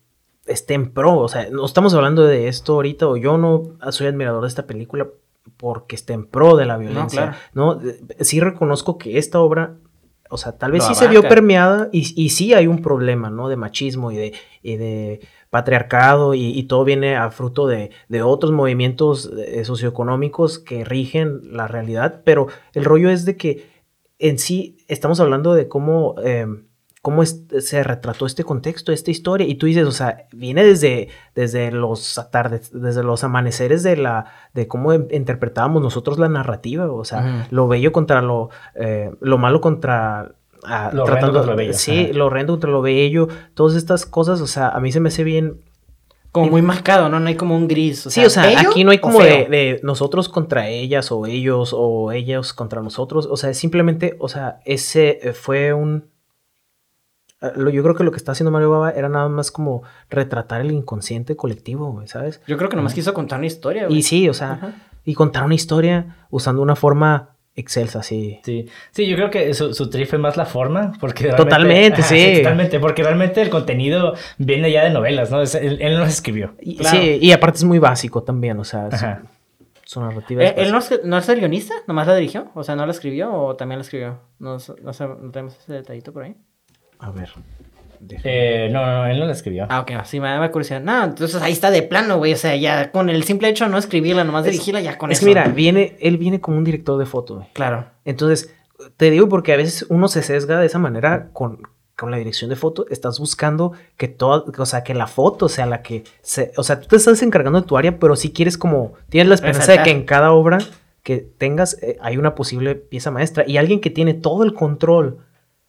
esté en pro. O sea, no estamos hablando de esto ahorita, o yo no soy admirador de esta película porque esté en pro de la violencia. claro. No, sí reconozco que esta obra, o sea, tal vez Lo sí se vio permeada y, y sí hay un problema, ¿no? De machismo y de, y de patriarcado y, y todo viene a fruto de, de otros movimientos eh, socioeconómicos que rigen la realidad, pero el rollo es de que en sí estamos hablando de cómo, eh, cómo es- se retrató este contexto, esta historia, y tú dices, o sea, viene desde, desde los atardes, desde los amaneceres de la, de cómo em- interpretábamos nosotros la narrativa, o sea, lo bello contra lo, eh, lo malo contra ah, Lo horrendo contra lo bello, Sí, ajá. lo horrendo contra lo bello, todas estas cosas, o sea, a mí se me hace bien. Como muy marcado, ¿no? No hay como un gris. sí, o sea, ¿bello aquí no hay como de, nosotros contra ellas o ellos o ellos contra nosotros, o sea, simplemente, o sea, ese eh, fue un... lo- Yo creo que lo que está haciendo Mario Baba era nada más como retratar el inconsciente colectivo, güey, ¿sabes? Yo creo que nomás quiso contar una historia, güey. Y sí, o sea, y contar una historia usando una forma excelsa, sí. Sí, sí, yo creo que su, su trip es más la forma, porque Totalmente, sí. Totalmente, porque realmente el contenido viene ya de novelas, ¿no? Es- él, él no las escribió. Y, Claro. Sí, y aparte es muy básico también, o sea, su, Ajá. su narrativa es Eh, ¿Él no es, no es el guionista? ¿Nomás la dirigió? O sea, ¿no la escribió o también la escribió? No, no, sé, ¿no tenemos ese detallito por ahí. A ver. Eh, no, no, él no la escribió. Ah, ok, sí, me da curiosidad. No, entonces ahí está de plano, güey. O sea, ya con el simple hecho de no escribirla, nomás dirigirla, ya con es eso. que mira, viene, él viene como un director de foto, güey. Claro. Entonces, te digo porque a veces uno se sesga de esa manera con, con la dirección de foto. Estás buscando que toda, o sea, que la foto sea la que se, o sea, tú te estás encargando de tu área, pero si quieres como, tienes la esperanza de que en cada obra que tengas eh, hay una posible pieza maestra y alguien que tiene todo el control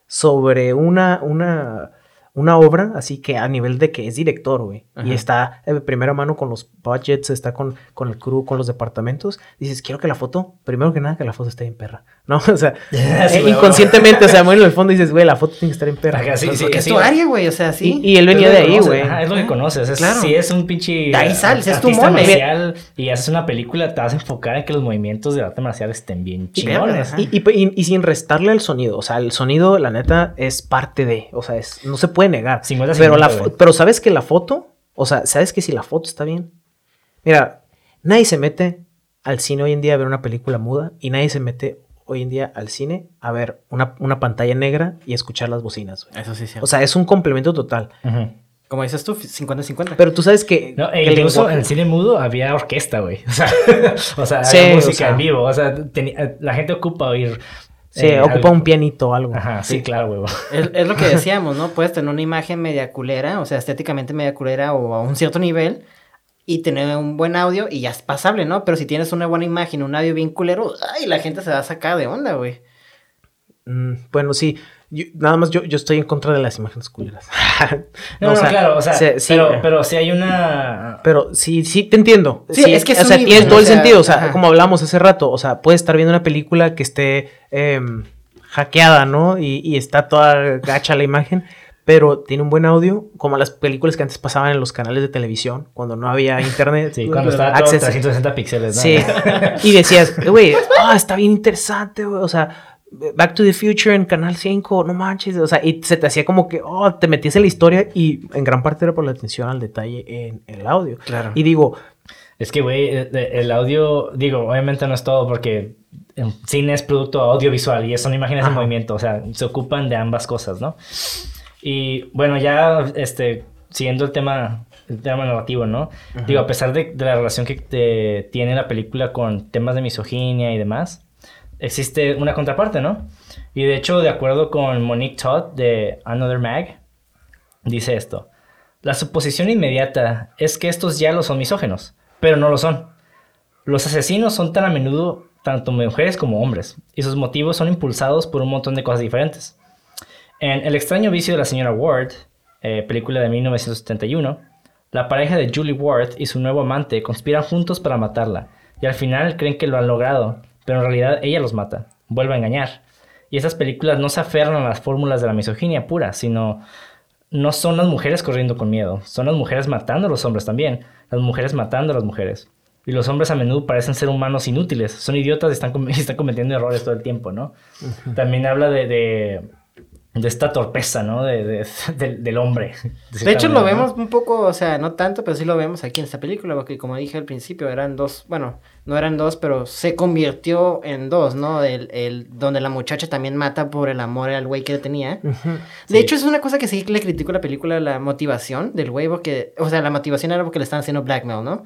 sobre una, una, una obra, así que a nivel de que es director, güey, y está de primera mano con los budgets, está con, con el crew, con los departamentos, dices, quiero que la foto, primero que nada, que la foto esté en perra, ¿no? O sea, Sí, eh, inconscientemente, o sea, muy en el fondo dices, güey, la foto tiene que estar en perra. Ajá, sí, es sí, tu área, güey. O sea, sí. Y, y él venía de que ahí, güey. es lo que conoces. Es, Claro. Si es un pinche. De ahí sales, es tu mole. marcial y haces una película, te vas a enfocar en que los movimientos de arte marcial estén bien chingones. Y, y- y- y sin restarle el sonido, o sea, el sonido, la neta, es parte de, o sea, es, no se puede negar. 50, pero, la 50, fo- güey. pero sabes que la foto, o sea, sabes que si la foto está bien. Mira, nadie se mete al cine hoy en día a ver una película muda y nadie se mete hoy en día al cine a ver una, una pantalla negra y escuchar las bocinas. güey. Eso sí, sí. O sea, es un complemento total. Como dices tú, 50-50. Pero tú sabes que... No, el incluso lenguaje- en el cine mudo había orquesta, güey. O sea, o sea, Sí, había o música sea. en vivo. O sea, tenía- la gente ocupa oír. Sí, eh, ocupa algo. un pianito o algo. Ajá, sí, claro, güey. Es, es lo que decíamos, ¿no? Puedes tener una imagen media culera, o sea, estéticamente media culera o a un cierto nivel y tener un buen audio y ya es pasable, ¿no? Pero si tienes una buena imagen, un audio bien culero, ay, la gente se va a sacar de onda, güey. Mm, bueno, sí. Yo- nada más yo, yo estoy en contra de las imágenes culeras. No, o no, sea, claro, o sea, se- sí, pero, eh. pero si hay una. Pero sí, sí, te entiendo. Sí, es que es o sea, tiene todo o el sea, sentido. O sea, ajá. como hablamos hace rato, o sea, puedes estar viendo una película que esté em, hackeada, ¿no? Y, y está toda gacha la imagen, pero tiene un buen audio, como las películas que antes pasaban en los canales de televisión, cuando no había internet. Sí, cuando estaba todo acceso- 360 píxeles, ¿no? Sí. y decías, güey, ah, está bien interesante, güey. O sea, Back to the Future en Canal 5, no manches. O sea, y se te hacía como que, oh, te metías en la historia y en gran parte era por la atención al detalle en el audio. Claro. Y digo, Es que, güey, el, el audio, digo, obviamente no es todo porque cine es producto audiovisual y son imágenes en movimiento, o sea, se ocupan de ambas cosas, ¿no? Y bueno, ya, este, siguiendo el tema, el tema narrativo, ¿no? Digo, a pesar de, de la relación que te- tiene la película con temas de misoginia y demás, existe una contraparte, ¿no? Y de hecho, de acuerdo con Monique Todd de Another Mag, dice esto. La suposición inmediata es que estos ya lo son misógenos, pero no lo son. Los asesinos son tan a menudo tanto mujeres como hombres, y sus motivos son impulsados por un montón de cosas diferentes. En El extraño vicio de la señora Ward, eh, película de 1971, la pareja de Julie Ward y su nuevo amante conspiran juntos para matarla, y al final creen que lo han logrado, pero en realidad ella los mata, vuelve a engañar. Y esas películas no se aferran a las fórmulas de la misoginia pura, sino no son las mujeres corriendo con miedo, son las mujeres matando a los hombres también, las mujeres matando a las mujeres. Y los hombres a menudo parecen ser humanos inútiles, son idiotas y están, com- y están cometiendo errores todo el tiempo, ¿no? También habla de, de, de esta torpeza, ¿no? De, de- del- del hombre. De hecho, lo vemos un poco, o sea, no tanto, pero sí lo vemos aquí en esta película, porque como dije al principio, eran dos, bueno, no eran dos, pero se convirtió en dos, ¿no? El, el, donde la muchacha también mata por el amor al güey que tenía. De Sí. hecho, es una cosa que sí le critico a la película, la motivación del güey, porque, o sea, la motivación era porque le estaban haciendo blackmail, ¿no?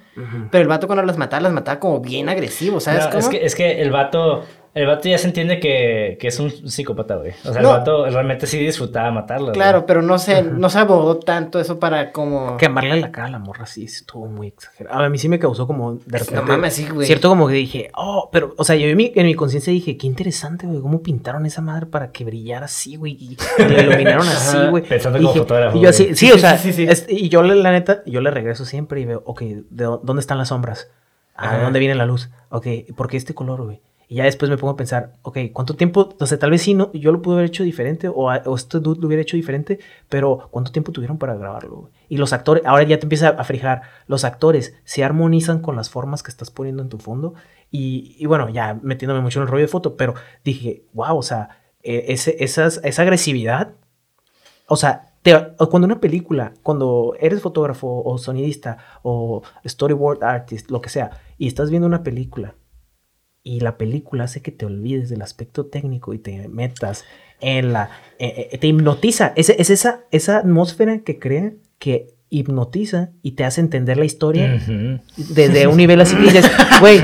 Pero el vato cuando las mataba, las mataba como bien agresivo, ¿sabes No, cómo? es, que, es que el vato, el vato ya se entiende que, que es un psicópata, güey. O sea, No. el vato realmente sí disfrutaba matarla. güey. Claro, pero no se, no se abordó tanto eso para como... Quemarle la cara a la morra sí estuvo muy exagerado. A mí sí me causó como de No repente. mames, sí, güey. Cierto, como que dije, oh, pero, o sea, yo en mi, en mi conciencia dije, qué interesante, güey, cómo pintaron esa madre para que brillara así, güey, y, la iluminaron así, güey. pensando Y como dije- fotógrafo, Y yo así, sí, Sí, o sí, sea, sí, sí. es- y yo la, neta, yo le regreso siempre y veo, ok, ¿de dó- ¿dónde están las sombras? Ah, ¿de Ajá. dónde viene la luz? Ok, ¿por qué este color, güey? Y ya después me pongo a pensar, ok, ¿cuánto tiempo? O sea, tal vez sí, no, yo lo pude haber hecho diferente o, o este dude lo hubiera hecho diferente, pero ¿cuánto tiempo tuvieron para grabarlo? Y los actores, ahora ya te empieza a frijar, los actores se armonizan con las formas que estás poniendo en tu fondo. Y, y bueno, ya metiéndome mucho en el rollo de foto, pero dije, wow, o sea, eh, ese, esas, esa agresividad, o sea, te- cuando una película, cuando eres fotógrafo o sonidista o storyboard artist, lo que sea, y estás viendo una película y la película hace que te olvides del aspecto técnico y te metas en la... eh, eh, te hipnotiza. Es, es esa, esa atmósfera que crea que hipnotiza y te hace entender la historia desde un nivel así que dices, güey,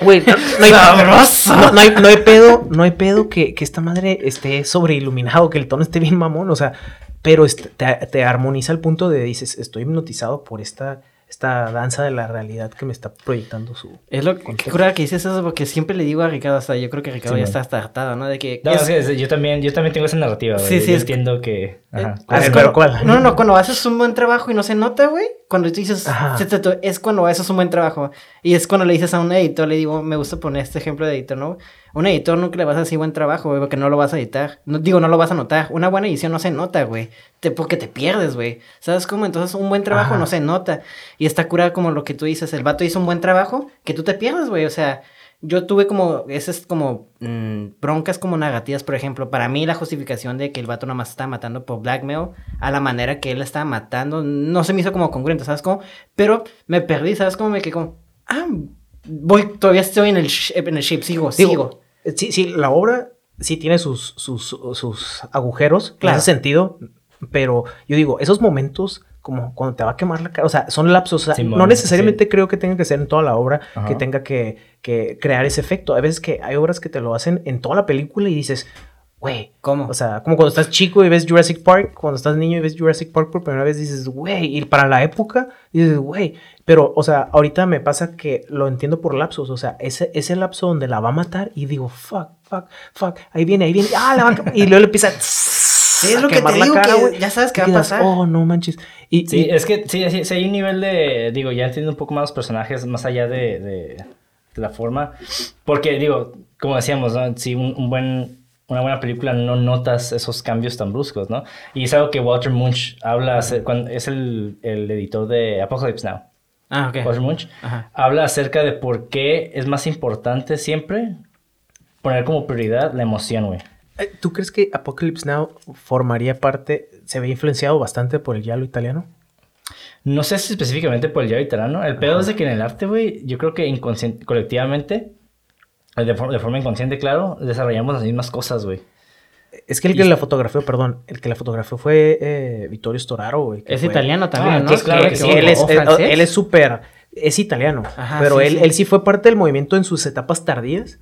güey, no, no hay, no, no hay, no hay pedo, no hay pedo que, que esta madre esté sobreiluminado, que el tono esté bien mamón, o sea, pero te, te armoniza al punto de dices, estoy hipnotizado por esta, esta danza de la realidad que me está proyectando su... Es lo que que dices eso porque siempre le digo a Ricardo, hasta yo creo que Ricardo Sí, ya man. está hasta hartado, ¿no? De que No, es- es que yo también, yo también tengo esa narrativa, güey. Sí, sí, Yo es- entiendo que. Ajá. A ver, es pero cuando- ¿cuál? No, no, cuando haces un buen trabajo y no se nota, güey. Cuando tú dices, Ajá. es cuando haces un buen trabajo. Y es cuando le dices a un editor, le digo, me gusta poner este ejemplo de editor, ¿no? Un editor nunca le vas a decir buen trabajo, güey, porque no lo vas a editar. No, digo, no lo vas a notar. Una buena edición no se nota, güey. Te, porque te pierdes, güey. ¿Sabes cómo? Entonces, un buen trabajo Ajá. no se nota. Y está curada como lo que tú dices. El vato hizo un buen trabajo que tú te pierdes, güey. O sea, yo tuve como, esas como mm, broncas como negativas, por ejemplo, para mí la justificación de que el vato nomás estaba matando por blackmail a la manera que él la estaba matando, no se me hizo como congruente, ¿sabes cómo? Pero me perdí, ¿sabes cómo? Me quedé como, ah, voy, todavía estoy en el, en el ship, sigo, Digo, sigo. Sí, sí, la obra sí tiene sus, sus, sus agujeros, en Claro. ese sentido, pero yo digo, esos momentos como cuando te va a quemar la cara, o sea, son lapsos, o sea, no necesariamente creo que tenga que ser en toda la obra, Ajá. que tenga que, que crear ese efecto. Hay veces que hay obras que te lo hacen en toda la película y dices, güey, ¿Cómo? o sea, como cuando estás chico y ves Jurassic Park, cuando estás niño y ves Jurassic Park por primera vez, dices, güey, y para la época, dices, güey, pero, o sea, ahorita me pasa que lo entiendo por lapsos, o sea, ese, ese lapso donde la va a matar y digo, fuck, fuck, fuck, ahí viene, ahí viene, ah, la va a... y luego le empieza Sí, es lo que te digo, cara, que güey, ya sabes que y va a pasar. Oh, no manches. Y, Sí, y- es que sí, sí, sí hay un nivel de, digo, ya entiendo un poco más los personajes, más allá de, de- de la forma, porque digo, como decíamos, ¿no? si un, un buen, una buena película no notas esos cambios tan bruscos, ¿no? Y es algo que Walter Munch habla, cuando, es el, el editor de Apocalypse Now, Ah, ok. Walter Munch, Ajá. habla acerca de por qué es más importante siempre poner como prioridad la emoción, güey. Eh, ¿Tú crees que Apocalypse Now formaría parte, se ve influenciado bastante por el giallo italiano? No sé si específicamente por el Yaoi Tarano. El pedo es de que en el arte, güey, yo creo que colectivamente, de, for- de forma inconsciente, claro, desarrollamos las mismas cosas, güey. Es que el que la fotografió, perdón, el que la fotografió fue eh, Vittorio Storaro, güey. que Es fue- italiano también, Ah, ¿no? entonces, claro que Sí, sí, él es, o él- francés. él es súper, es italiano, Ajá, pero sí, él, sí. él sí fue parte del movimiento en sus etapas tardías,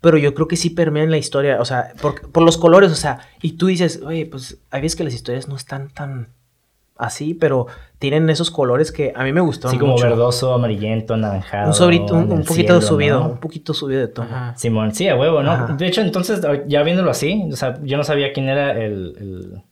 pero yo creo que sí permea en la historia, o sea, por, por los colores, o sea, y tú dices, oye, pues hay veces que las historias no están tan así, pero tienen esos colores que a mí me gustaron Así como mucho. verdoso, amarillento, anaranjado. Un, sobrito, un, poquito cielo, subido, ¿no? un poquito subido de tono. Ajá. Simón, sí, a huevo, ¿no? Ajá. De hecho, entonces, ya viéndolo así, o sea, yo no sabía quién era el... el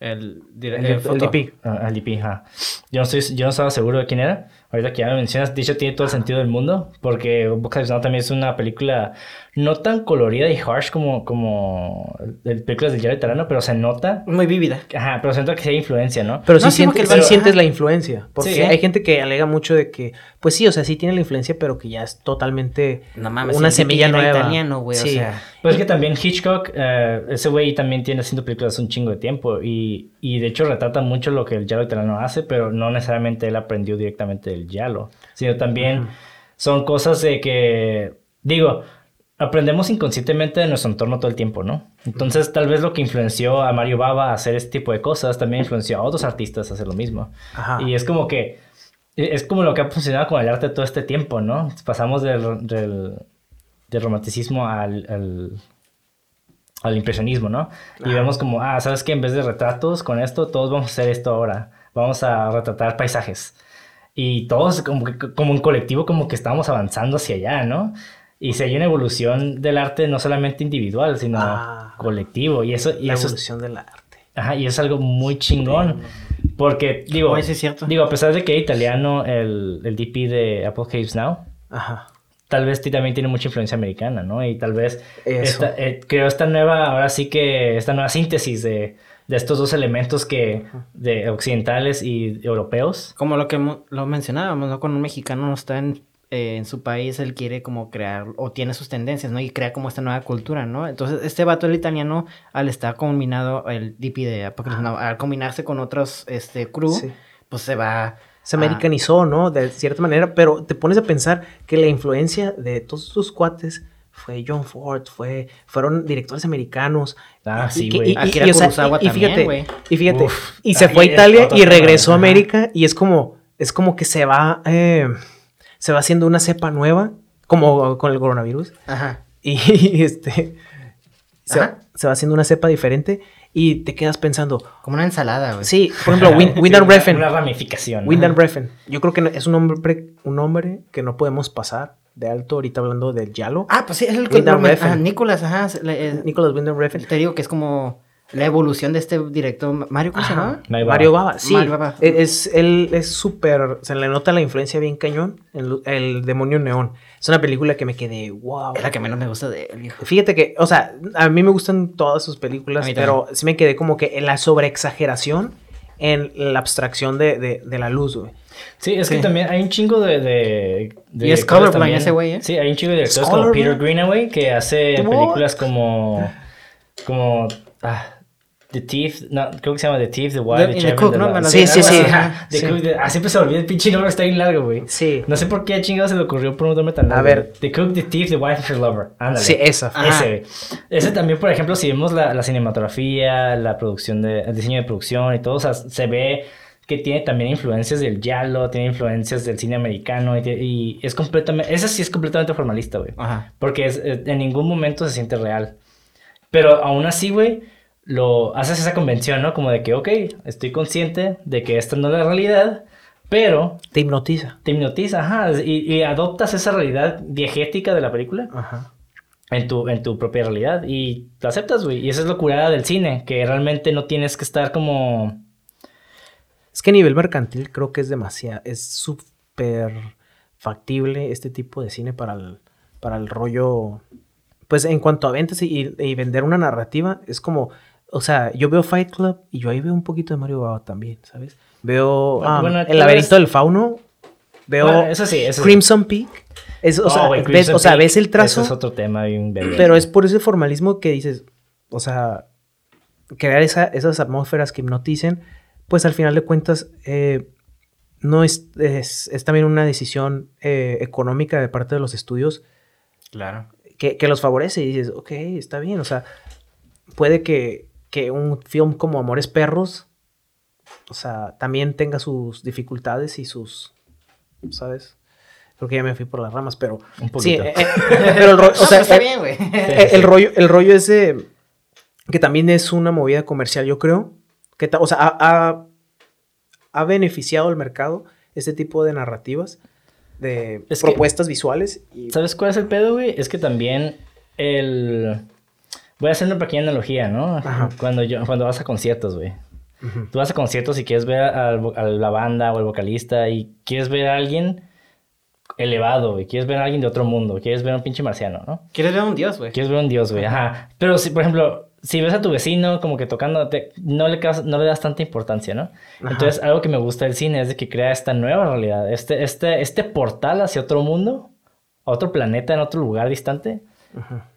El, El, el, el foto. DP. ah, el DP, ajá. Yo no, estoy, yo no estaba seguro de quién era. Ahorita que ya me mencionas, de hecho tiene todo el sentido del mundo, porque Apocalypse Now también es una película no tan colorida y harsh como, como el- películas de Jared Tarano, pero se nota, Muy vívida. ajá, pero se nota que sí hay influencia, ¿no? Pero No, sí, sientes, el sí sientes la influencia. Porque Sí. hay gente que alega mucho de que, pues sí, o sea, sí tiene la influencia, pero que ya es totalmente No mames, una semilla nueva. italiano, güey, o Sí. sea. Pues es que también Hitchcock, eh, ese güey también tiene haciendo películas un chingo de tiempo y, y de hecho retrata mucho lo que el Yalo Tarano hace, pero no necesariamente él aprendió directamente del Yalo, sino también son cosas de que, digo, aprendemos inconscientemente de nuestro entorno todo el tiempo, ¿no? Entonces tal vez lo que influenció a Mario Baba a hacer este tipo de cosas también influenció a otros artistas a hacer lo mismo. Ajá. Y es como que, es como lo que ha funcionado con el arte todo este tiempo, ¿no? Pasamos del, del, del romanticismo al, al, al impresionismo, ¿no? Y Ajá. vemos como, ah, ¿sabes qué? En vez de retratos con esto, todos vamos a hacer esto ahora. Vamos a retratar paisajes. Y todos, como, como un colectivo, como que estamos avanzando hacia allá, ¿no? Y si hay una evolución del arte no solamente individual, sino Ah. colectivo. Y eso, y la eso es evolución del arte. Ajá, y es algo muy chingón. Porque, digo, Oye, sí es cierto. digo, a pesar de que era italiano el, el DP de Apocalypse Now, Ajá. tal vez también tiene mucha influencia americana, ¿no? Y tal vez esta, eh, creo esta nueva, ahora sí que esta nueva síntesis de, de estos dos elementos que, de occidentales y europeos. Como lo que lo mencionábamos, ¿no? Cuando un mexicano no está en, eh, en su país, él quiere como crear, o tiene sus tendencias, ¿no? Y crea como esta nueva cultura, ¿no? Entonces, este vato, el italiano, al estar combinado, el DP de Now, al combinarse con otros, este, crew, Sí. pues se va... Se a- americanizó, ¿no? De cierta manera, pero te pones a pensar que la influencia de todos sus cuates fue John Ford, fue, fueron directores americanos. Ah, Y- sí, y- güey. y- Akira y, o sea, y- y también, fíjate, y fíjate, Uf, y se fue a Italia y regresó a. América y es como, es como que se va, eh, se va haciendo una cepa nueva, como con el coronavirus, Ajá. y este, se, Ajá. se va haciendo una cepa diferente y te quedas pensando, Como una ensalada, güey. sí, por ejemplo, Win- Sí, Wyndham una- Refn. Una ramificación. ¿no? Wyndham Refn. Yo creo que es un hombre, un hombre que no podemos pasar de alto ahorita hablando del Yalo. Ah, pues sí, es el que... Refn. ajá, Nicolas, ajá. se- le- eh, Nicholas Wyndham Refn. te digo que es como la evolución de este director, Mario, ¿cómo se llama? Mario Bava, sí. Mario. E- Es, él es súper, se le nota la influencia bien cañón en lu- el demonio neón. Es una película que me quedé, wow. Es la que menos me gusta de él, viejo. Fíjate que, o sea, a mí me gustan todas sus películas, pero sí me quedé como que en la sobreexageración en la abstracción de, de- de la luz, güey. Sí, es que también hay un chingo de. de, de Y es colorblind ese güey, ¿eh? Sí, hay un chingo de directores ¿Es como? Peter Greenaway que hace películas como. como. ah, The Thief, no, creo que se llama The Thief, The Wild, The- The The Cook, the ¿no? Lo Sí, sí, sí. ajá. The Sí. Cook, the- ah, siempre se olvida el pinche nombre, está bien largo, güey. Sí. No sé por qué chingado se le ocurrió por un nombre tan largo. A ver. The Cook, The Thief, The Wife, The Lover. Ándale. Sí, esa. Ese, güey. Ese también, por ejemplo, si vemos la, la cinematografía, la producción de, el diseño de producción y todo, o sea, se ve que tiene también influencias del giallo, tiene influencias del cine americano y, y es completamente, ese sí es completamente formalista, güey. Ajá. Porque es- eh, en ningún momento se siente real. Pero aún así, güey, lo haces esa convención, ¿no? Como de que, ok, estoy consciente de que esta no es la realidad, pero Te hipnotiza. te hipnotiza, ajá, y, y adoptas esa realidad diegética de la película Ajá. en tu, en tu propia realidad y la aceptas, güey. Y esa es la curada del cine, que realmente no tienes que estar como... Es que a nivel mercantil creo que es demasiado, es súper factible este tipo de cine para el, para el rollo, pues en cuanto a ventas y, y vender una narrativa, es como, o sea, yo veo Fight Club y yo ahí veo un poquito de Mario Baba también, ¿sabes? Veo Bueno, um, bueno, El laberinto del fauno, veo Bueno, eso sí, eso sí. Crimson Peak, es, o, Oh, sea, ves, Crimson o sea, Peak, ves el trazo, Eso es otro tema bien pero es por ese formalismo que dices, o sea, crear esa- esas atmósferas que hipnoticen, pues al final de cuentas eh, no es, es, es también una decisión eh, económica de parte de los estudios Claro. que, que los favorece y dices, ok, está bien, o sea, puede que, que un film como Amores Perros, o sea, también tenga sus dificultades y sus, ¿sabes? Creo que ya me fui por las ramas, pero... Un Sí, poquito. eh, eh, pero el ro- o sea, pero está eh, bien, güey. el rollo, el rollo ese que también es una movida comercial, yo creo. Que ta- o sea, ha, ha- ha beneficiado al mercado este tipo de narrativas, de Es que- propuestas visuales. Y, ¿Sabes cuál es el pedo, güey? Es que también el... Voy a hacer una pequeña analogía, ¿no? Ajá. Cuando, yo, cuando vas a conciertos, güey. Ujú. Tú vas a conciertos y quieres ver a la banda o al vocalista y quieres ver a alguien elevado, güey. Quieres ver a alguien de otro mundo. Quieres ver a un pinche marciano, ¿no? ¿Quieres ver a un dios, güey? Quieres ver a un dios, güey. Ajá. Pero si, por ejemplo, si ves a tu vecino como que tocando, te- no, le, no le das tanta importancia, ¿no? Ajá. Entonces, algo que me gusta del cine es de que crea esta nueva realidad. Este, este, este portal hacia otro mundo, a otro planeta, en otro lugar distante.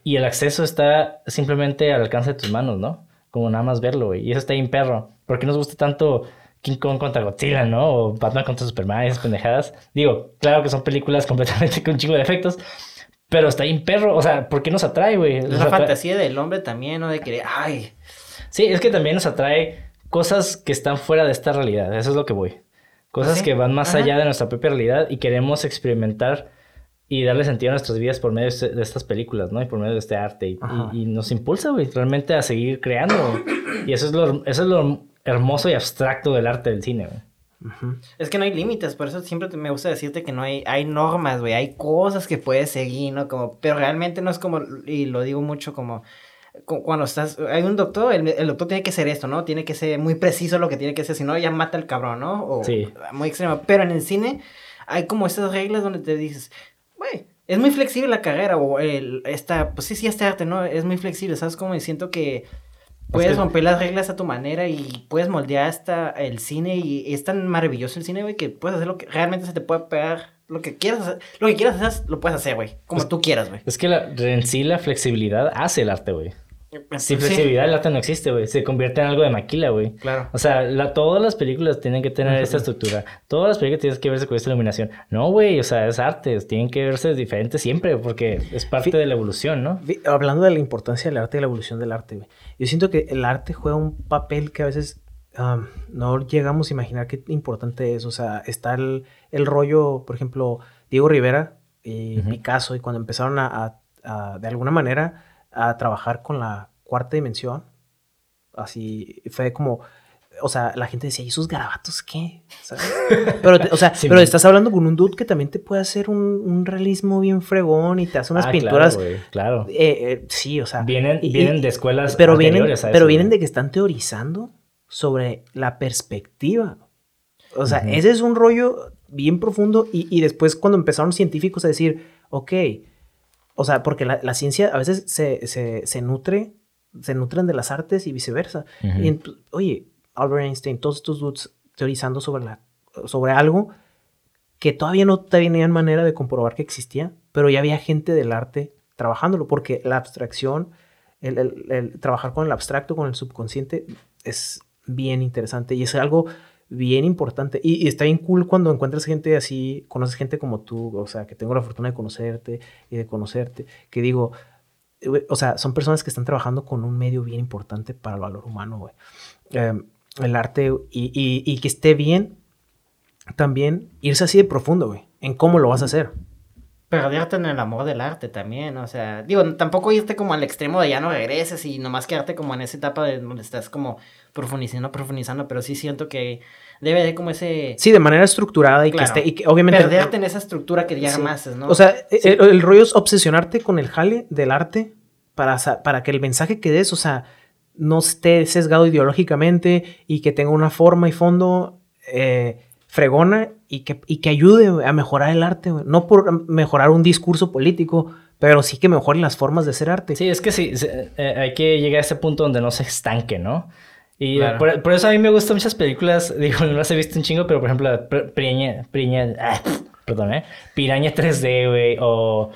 Y el acceso está simplemente al alcance de tus manos, ¿no? Como nada más verlo, güey. Y eso está bien perro. ¿Por qué nos gusta tanto King Kong contra Godzilla, no? O Batman contra Superman esas pendejadas. Digo, claro que son películas completamente con un chingo de efectos. Pero está bien perro. O sea, ¿por qué nos atrae, güey? Es la fantasía del hombre también, ¿no? De que, ay, Sí, es que también nos atrae cosas que están fuera de esta realidad. Eso es lo que voy. Cosas Sí. que van más Ajá. allá de nuestra propia realidad y queremos experimentar y darle sentido a nuestras vidas por medio de, este- de estas películas, ¿no? Y por medio de este arte. Y, y- y nos impulsa, güey, realmente a seguir creando. Y eso es, lo, eso es lo hermoso y abstracto del arte del cine, güey. Es que no hay límites, por eso siempre me gusta decirte que no hay, hay normas, güey, hay cosas que puedes seguir, ¿no? Como, pero realmente no es como, y lo digo mucho como, cu- cuando estás, hay un doctor, el, el doctor tiene que ser esto, ¿no? Tiene que ser muy preciso lo que tiene que ser, si no ya mata al cabrón, ¿no? O Sí. muy extremo. Pero en el cine hay como esas reglas donde te dices, güey, es muy flexible la carrera, o el, esta, pues sí, sí, este arte, ¿no? Es muy flexible, ¿sabes cómo? Y siento que puedes romper las reglas a tu manera y puedes moldear hasta el cine y es tan maravilloso el cine, güey, que puedes hacer lo que realmente se te puede pegar, lo que quieras hacer, lo que quieras hacer, lo puedes hacer, güey, como Pues- tú quieras, güey. Es que la, en sí la flexibilidad hace el arte, güey. Sin Sí, flexibilidad el arte no existe, güey. Se convierte en algo de maquila, güey. Claro. O sea, la- todas las películas tienen que tener esta estructura. Todas las películas tienen que verse con esta iluminación. No, güey, o sea, es arte. Tienen que verse diferentes siempre porque es parte de la evolución, ¿no? Hablando de la importancia del arte y la evolución del arte, güey. Yo siento que el arte juega un papel que a veces no llegamos a imaginar qué importante es. O sea, está el, el rollo, por ejemplo, Diego Rivera y Ujú. Picasso, y cuando empezaron a, a- a, de alguna manera, a trabajar con la cuarta dimensión, así fue como. O sea, la gente decía, ¿y esos garabatos qué? ¿Sabes? Pero, o sea, Sí, pero man. estás hablando con un dude que también te puede hacer un, un realismo bien fregón y te hace unas Ah, pinturas Claro, claro. eh, eh, sí, o sea. Vienen, y- vienen de escuelas pero vienen, a pero eso, vienen de que están teorizando sobre la perspectiva. O sea, Ujú. ese es un rollo bien profundo y, y después cuando empezaron científicos a decir, ok, o sea, porque la, la ciencia a veces se, se, se nutre, se nutren de las artes y viceversa. Y oye, Albert Einstein, todos estos dudes teorizando sobre, la, sobre algo que todavía no tenían manera de comprobar que existía, pero ya había gente del arte trabajándolo, porque la abstracción el, el- el trabajar con el abstracto, con el subconsciente, es bien interesante y es algo bien importante. Y, y está bien cool cuando encuentras gente así, conoces gente como tú, o sea, que tengo la fortuna de conocerte y de conocerte, que digo, o sea, son personas que están trabajando con un medio bien importante para el valor humano, güey. Eh, el arte y, y- y que esté bien también irse así de profundo, güey, en cómo lo vas a hacer. Perderte en el amor del arte también, o sea, digo, tampoco irte como al extremo de ya no regreses y nomás quedarte como en esa etapa de donde estás como profundizando, profundizando, pero sí siento que debe de como ese... Sí, de manera estructurada y Claro. que esté, y que obviamente... Perderte en esa estructura que ya Sí. ¿no? O sea, el, el rollo es obsesionarte con el jale del arte para, para que el mensaje que des, o sea, no esté sesgado ideológicamente y que tenga una forma y fondo eh, fregona y que, y que ayude a mejorar el arte, güey. No por mejorar un discurso político, pero sí que mejoren las formas de hacer arte. Sí, es que sí, eh, hay que llegar a ese punto donde no se estanque, ¿no? Y Claro. por, por eso a mí me gustan muchas películas, digo, no las he visto un chingo, pero por ejemplo, la Pr- Piraña, Piraña, ah, perdón, ¿eh? Piraña 3D, güey, o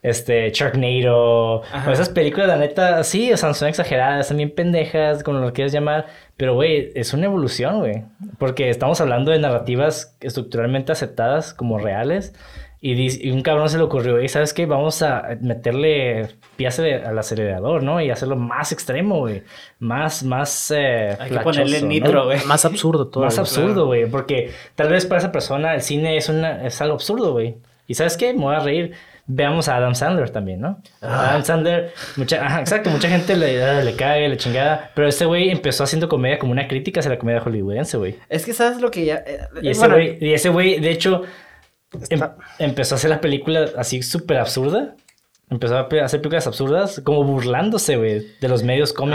este, Sharknado, Ajá. o esas películas, la neta, sí, o sea, son exageradas, bien pendejas, como lo quieras llamar, pero, güey, es una evolución, güey, porque estamos hablando de narrativas estructuralmente aceptadas como reales, y, un cabrón se le ocurrió, y ¿sabes qué? Vamos a meterle de- al acelerador, ¿no? Y hacerlo más extremo, güey. Más, más... eh, Hay que flachoso, ponerle ¿no? nitro, güey. Más absurdo todo. Más absurdo, güey. Porque tal vez para esa persona el cine es, una, es algo absurdo, güey. Y ¿sabes qué? Me voy a reír. Veamos a Adam Sandler también, ¿no? Ah. Adam Sandler, mucha, ajá, exacto, mucha gente le, ah, le cae, le chingada. Pero este güey empezó haciendo comedia como una crítica hacia la comedia hollywoodense, güey. Es que sabes lo que ya... eh, Y ese bueno, güey, y ese güey, de hecho, em- empezó a hacer la película así súper absurda. Empezó a hacer películas absurdas, como burlándose, güey, de los medios com-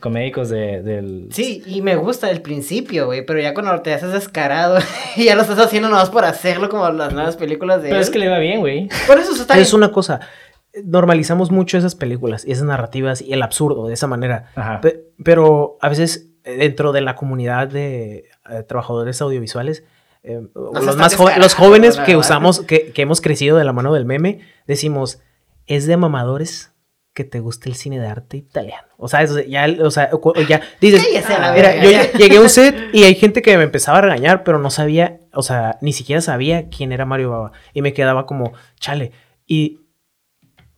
comédicos de, del... Sí, y me gusta el principio, güey, pero ya cuando te haces descarado y ya lo estás haciendo nomás por hacerlo como las nuevas películas de Pero él. es que le va bien, güey. Por eso está Es una cosa. Normalizamos mucho esas películas y esas narrativas y el absurdo de esa manera. Ajá. Pe- pero a veces eh, dentro de la comunidad de eh, trabajadores audiovisuales, eh, los, más los jóvenes que usamos, que, que hemos crecido de la mano del meme, decimos, es de mamadores que te guste el cine de arte italiano. O sea, eso, ya, o sea, ya dices, Cállese a la mira, yo ya. llegué a un set y hay gente que me empezaba a regañar, pero no sabía, o sea, ni siquiera sabía quién era Mario Baba. Y me quedaba como, chale. Y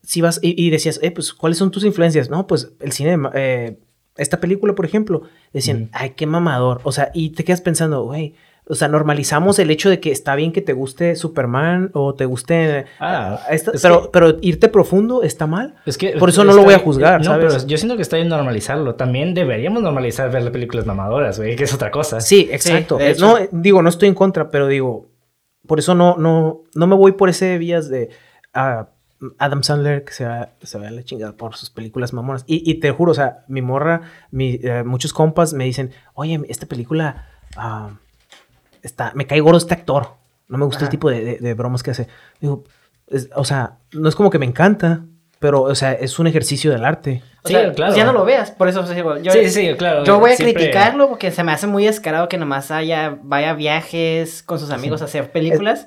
si vas y, y decías, eh, pues, ¿cuáles son tus influencias? No, pues el cine, de eh, esta película, por ejemplo, decían, ay, qué mamador. O sea, y te quedas pensando, güey, o sea, normalizamos el hecho de que está bien que te guste Superman o te guste... Ah, esta- es pero, que- pero irte profundo está mal. Es que, Por eso no lo voy a juzgar, No, ¿sabes? pero yo siento que está bien normalizarlo. También deberíamos normalizar ver las películas mamadoras, güey, que es otra cosa. Sí, exacto. no, digo, no estoy en contra, pero digo, por eso no, no, no me voy por ese vías de ah, Adam Sandler que se va, se va a la chingada por sus películas mamonas. Y, y te juro, o sea, mi morra, mi, eh, muchos compas me dicen, oye, esta película ah, está, me cae gordo este actor. No me gusta el tipo de, de- de bromas que hace. Digo, es- o sea, no es como que me encanta, pero, o sea, es un ejercicio del arte. O Sí, sea, claro. Ya no lo veas, por eso digo, yo, sí, sí, claro. yo voy a siempre- criticarlo porque se me hace muy descarado que nomás haya, vaya a viajes con sus amigos a hacer películas.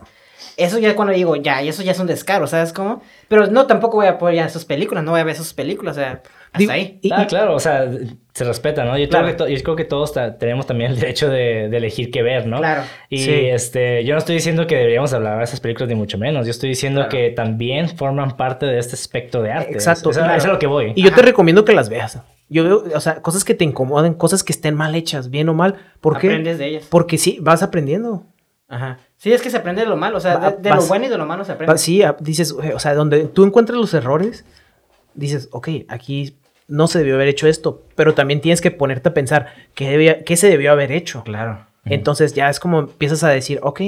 Eso ya cuando digo, ya, y eso ya es un descaro, ¿sabes cómo? Pero no, tampoco voy a apoyar sus películas, no voy a ver sus películas, o sea, hasta Digo, ahí. y- Ah, y- claro, o sea, se respeta, ¿no? Yo, Claro. creo, que yo creo que todos tenemos también el derecho de, de elegir qué ver, ¿no? Claro. Y Sí. este, yo no estoy diciendo que deberíamos hablar de esas películas ni mucho menos. Yo estoy diciendo Claro. que también forman parte de este espectro de arte. Exacto, Es, es a- claro. es a lo que voy. Y yo te Ajá. recomiendo que las veas. Yo veo, o sea, cosas que te incomoden, cosas que estén mal hechas, bien o mal. ¿Por qué? Aprendes de ellas. Porque sí, vas aprendiendo. Ajá. Sí, es que se aprende de lo malo, o sea, Va- de, de lo vas- bueno y de lo malo se aprende. Va- Sí, a- dices, "Oye", o sea, donde tú encuentras los errores, dices, ok, aquí no se debió haber hecho esto, pero también tienes que ponerte a pensar qué, debía- qué se debió haber hecho. Claro. Entonces ya es como empiezas a decir, ok,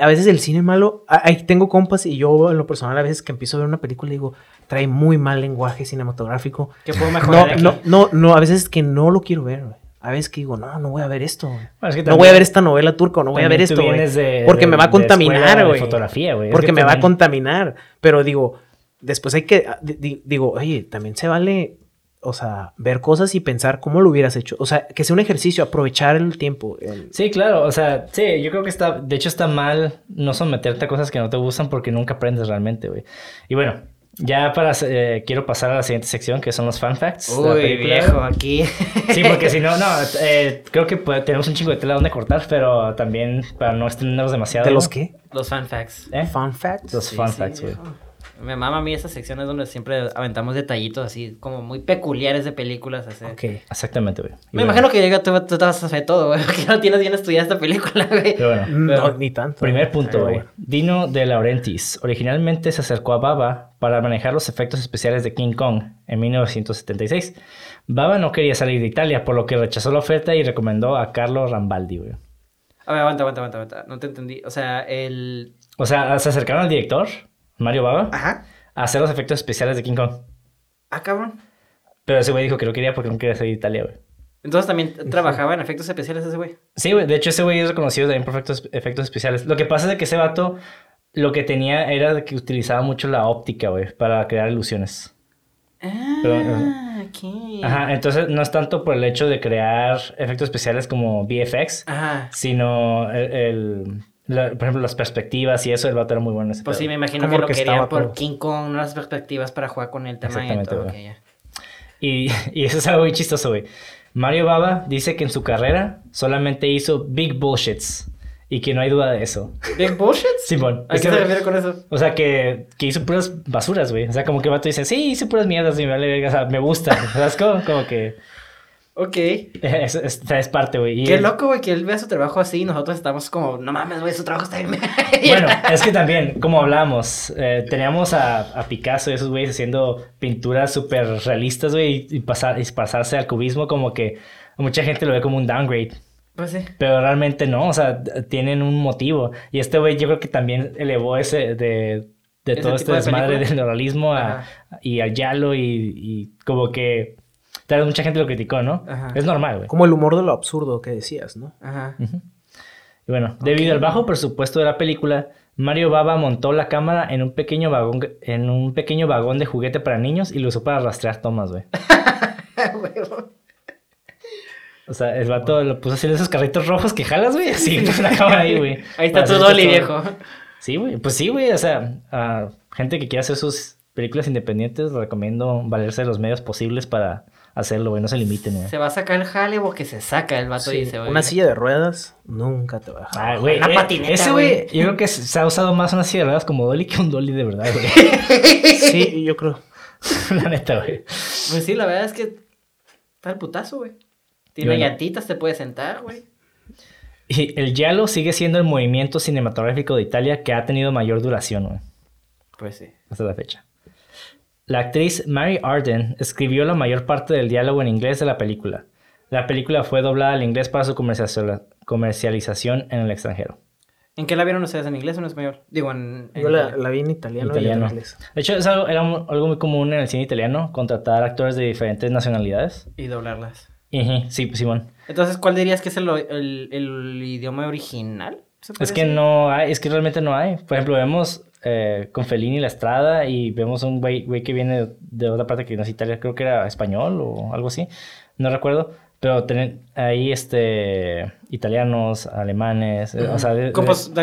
a veces el cine malo, ahí tengo compas y yo en lo personal a veces que empiezo a ver una película digo, trae muy mal lenguaje cinematográfico. Que puedo No, mejorar aquí. no, no, no, a veces que no lo quiero ver, güey. A veces que digo, no, no voy a ver esto. Bueno, es que no voy a también- ver esta novela turca no voy a también ver esto, güey. Porque de- me va a contaminar, güey. fotografía, güey. Es Porque que me va a también- contaminar. Pero digo, después hay que, di- digo, oye, también se vale, o sea, ver cosas y pensar cómo lo hubieras hecho. O sea, que sea un ejercicio, aprovechar el tiempo. el- Sí, claro, o sea, sí, yo creo que está, de hecho está mal no someterte a cosas que no te gustan porque nunca aprendes realmente, güey. Y bueno, Ya para eh, quiero pasar a la siguiente sección que son los fan facts. Uy, viejo, aquí. Sí, porque si no, no, eh, creo que pues, tenemos un chingo de tela donde cortar, pero también para no extendernos demasiado. ¿De los qué? Los fan facts. ¿Eh? Fun facts. Los Sí, fun sí, facts, güey. Me mama a mí esas secciones donde siempre aventamos detallitos así como muy peculiares de películas. Así. Ok. Exactamente, güey. Me bueno, imagino que llega, tú, tú te vas a saber todo, güey, porque no tienes bien estudiada esta película, güey. Pero bueno. No, ni tanto. Primer punto, güey. bueno. Dino de Laurentiis originalmente se acercó a Baba para manejar los efectos especiales de King Kong en 1976. Baba no quería salir de Italia, por lo que rechazó la oferta y recomendó a Carlo Rambaldi, güey. A ver, aguanta, aguanta, aguanta, aguanta. No te entendí. O sea, el... O sea, se acercaron al director, Mario Baba, Ajá. a hacer los efectos especiales de King Kong. Ah, cabrón. Pero ese güey dijo que no quería porque no quería salir de Italia, güey. Entonces también trabajaba en efectos especiales ese güey. Sí, güey. De hecho, ese güey es reconocido también por efectos, efectos especiales. Lo que pasa es de que ese vato lo que tenía era que utilizaba mucho la óptica, güey, para crear ilusiones. Ah, aquí. Ajá, entonces no es tanto por el hecho de crear efectos especiales como VFX, Ajá. sino el, el- la- por ejemplo, las perspectivas y eso, el vato era muy bueno en ese Pues pedo. sí, me imagino que lo querían por todo. King Kong, unas perspectivas para jugar con el tamaño y todo. güey. ok, ya. Y, y eso es algo muy chistoso, güey. Mario Baba dice que en su carrera solamente hizo big bullshits y que no hay duda de eso. ¿Big bullshit? Simón. ¿A qué se refiere con eso? O sea, que, que hizo puras basuras, güey. O sea, como que el vato dice, sí, hice puras mierdas y me vale verga. O sea, me gusta. ¿Sabes cómo? Como que Ok. es, es, es parte, güey. Qué loco, güey, que él vea su trabajo así y nosotros estamos como, no mames, güey, su trabajo está bien. Bueno, es que también, como hablábamos, eh, teníamos a, a Picasso y esos güeyes haciendo pinturas súper realistas, güey, y, pasar, y pasarse al cubismo como que mucha gente lo ve como un downgrade. Pues sí. Pero realmente no, o sea, tienen un motivo. Y este güey yo creo que también elevó ese de, de ¿Ese todo este de desmadre del neuralismo a- y al Yalo y, y como que tal vez mucha gente lo criticó, ¿no? Ajá. Es normal, güey. Como el humor de lo absurdo que decías, ¿no? Ajá. Y bueno, debido al bajo presupuesto de la película, Mario Baba montó la cámara en un pequeño vagón en un pequeño vagón de juguete para niños y lo usó para rastrear tomas, güey. O sea, el vato lo puso haciendo esos carritos rojos que jalas, güey, así con la cámara ahí, güey. Ahí está tu dolly, todo. viejo. Sí, güey. Pues sí, güey. O sea, a gente que quiera hacer sus películas independientes, recomiendo valerse de los medios posibles para hacerlo, güey. No se limiten, güey. Se va a sacar el jale porque se saca el vato Sí, dice, güey. una silla de ruedas nunca te va a dejar. Ah, güey. Una eh, patineta, ese, güey. yo creo que se se ha usado más una silla de ruedas como dolly que un dolly de verdad, güey. Sí, yo creo. la neta, güey. Pues sí, la verdad es que está el putazo, güey. Tiene llantitas, te puedes sentar, güey. Y el Giallo sigue siendo el movimiento cinematográfico de Italia que ha tenido mayor duración, güey. Pues sí. hasta la fecha. La actriz Mary Arden escribió la mayor parte del diálogo en inglés de la película. La película fue doblada al inglés para su comercializa- comercialización en el extranjero. ¿En qué la vieron ustedes? ¿En inglés o en español? Digo, en... en- Yo la, la vi en italiano, y en Italiano. inglés. De hecho, es algo, era algo muy común en el cine italiano, contratar actores de diferentes nacionalidades. Y doblarlas. Ujú, Sí, Simón. Entonces, ¿cuál dirías que es el, el, el idioma original? ¿Se puede Es que decir? no hay, es que realmente no hay. Por ejemplo, vemos eh, con Fellini la estrada y vemos un güey güey que viene de otra parte que no es Italia, creo que era español o algo así, no recuerdo. Pero tienen ahí este italianos, alemanes, eh, o sea, de- Como de- pues,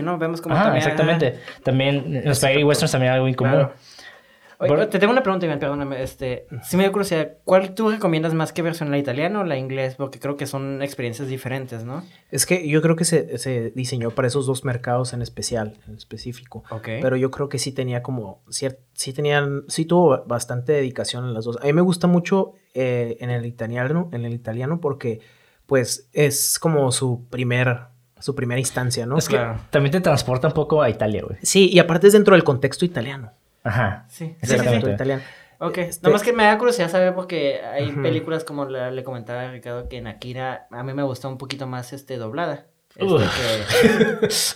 ¿no? Vemos como también... exactamente. También los Spaghetti Westerns también algo en común. Claro. Oye, te tengo una pregunta, Iván, perdóname. Este, sí me dio curiosidad. ¿Cuál tú recomiendas más que versión la italiana o la inglés? Porque creo que son experiencias diferentes, ¿no? Es que yo creo que se, se diseñó para esos dos mercados en especial, en específico. Ok. Pero yo creo que sí tenía como, cier- sí tenían, sí tuvo bastante dedicación en las dos. A mí me gusta mucho eh, en el italiano, en el italiano porque pues es como su primer, su primera instancia, ¿no? es que claro. también te transporta un poco a Italia, güey. Sí, y aparte es dentro del contexto italiano. Ajá. Sí, sí, sí, italiano. Ok, Este- nomás que me da curiosidad saber porque hay películas como la- le comentaba a Ricardo que en Akira a mí me gustó un poquito más este doblada. Este,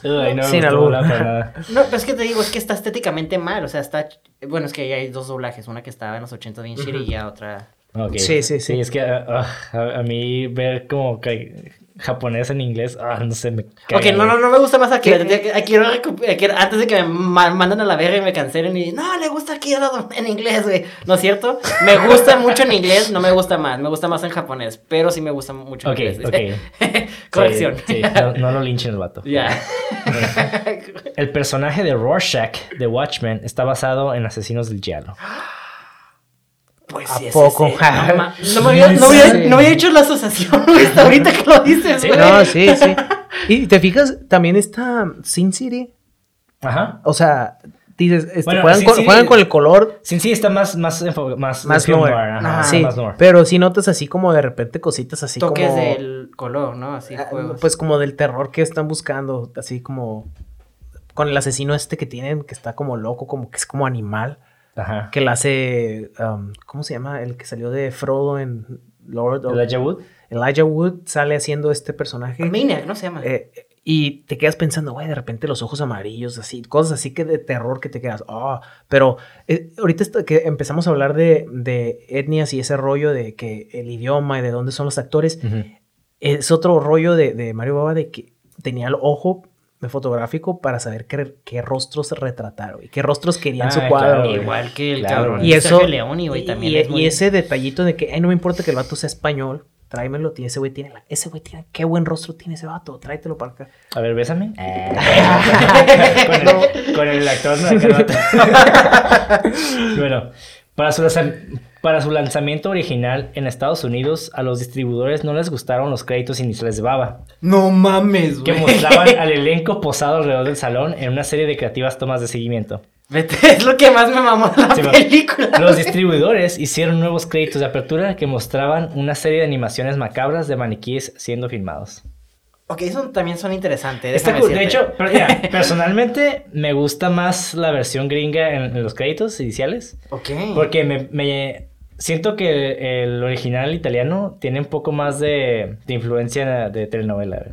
que- Ay, no Sin para nada. No, pero es que te digo, es que está estéticamente mal, o sea, está... Bueno, es que hay dos doblajes, una que estaba en los 80 bien shitty y ya otra... Ok. Sí, sí, sí. Sí, es que ah, ah, a, a mí ver como que japonés en inglés, ah, no sé, me Ok, caga, no, no, güey. no me gusta más Akira. Quiero, antes de que me ma- manden a la verga y me cancelen y no, le gusta Akira en inglés, güey. ¿No es cierto? Me gusta mucho en inglés, no me gusta más. Me gusta más en japonés, pero sí me gusta mucho en Ok, inglés. ok. Corrección. Sí, sí, no, no lo linchen el vato. Ya. El personaje de Rorschach de Watchmen está basado en Asesinos del Giallo. Pues ¿A sí, es poco? No, ma- no me había, no, había, Sí. no había hecho la asociación hasta ahorita que lo dices, Sí. No, sí, sí. Y te fijas, también está Sin City. Ajá. O sea, dices, este, Bueno, juegan, Sin con, City- juegan con el color Sí, sí, está más, más, más, más noir. noir, ajá, sí, más noir. pero si notas así como de repente cositas así Toques como... del color, ¿no? Así ah, juegos. Pues como del terror que están buscando, así como con el asesino este que tienen, que está como loco, como que es como animal, Ajá. que la hace, um, ¿cómo se llama? El que salió de Frodo en Lord of... Elijah Wood. Elijah Wood sale haciendo este personaje. ¿no se llama? Eh, y te quedas pensando, güey, de repente los ojos amarillos, así, cosas así que de terror que te quedas, ah, pero eh, ahorita que empezamos a hablar de, de etnias y ese rollo de que el idioma y de dónde son los actores, es otro rollo de, de Mario Baba de que tenía el ojo fotográfico para saber qué, qué rostros retratar, güey, qué rostros quería en su Ah, cuadro. claro. Igual que el Claro. cabrón. Y eso, Sergio Leone, güey, y, también y- es muy- y ese detallito de que, ay, no me importa que el vato sea español, tráemelo, tiene ese güey tiene, la- ese güey tiene, qué buen rostro tiene ese vato, tráetelo para acá. A ver, bésame. con, el, con el actor. no- bueno, para su, lanza- para su lanzamiento original en Estados Unidos, a los distribuidores no les gustaron los créditos iniciales de Baba, No mames, que güey. mostraban al elenco posado alrededor del salón en una serie de creativas tomas de seguimiento. Vete, es lo que más me mamó la Sí, película. Los distribuidores hicieron nuevos créditos de apertura que mostraban una serie de animaciones macabras de maniquíes siendo filmados. Ok, eso también son interesantes. Está cool. De hecho, pero mira, personalmente me gusta más la versión gringa en, en los créditos iniciales. Ok. Porque me, me- siento que el original italiano tiene un poco más de, de influencia de telenovela.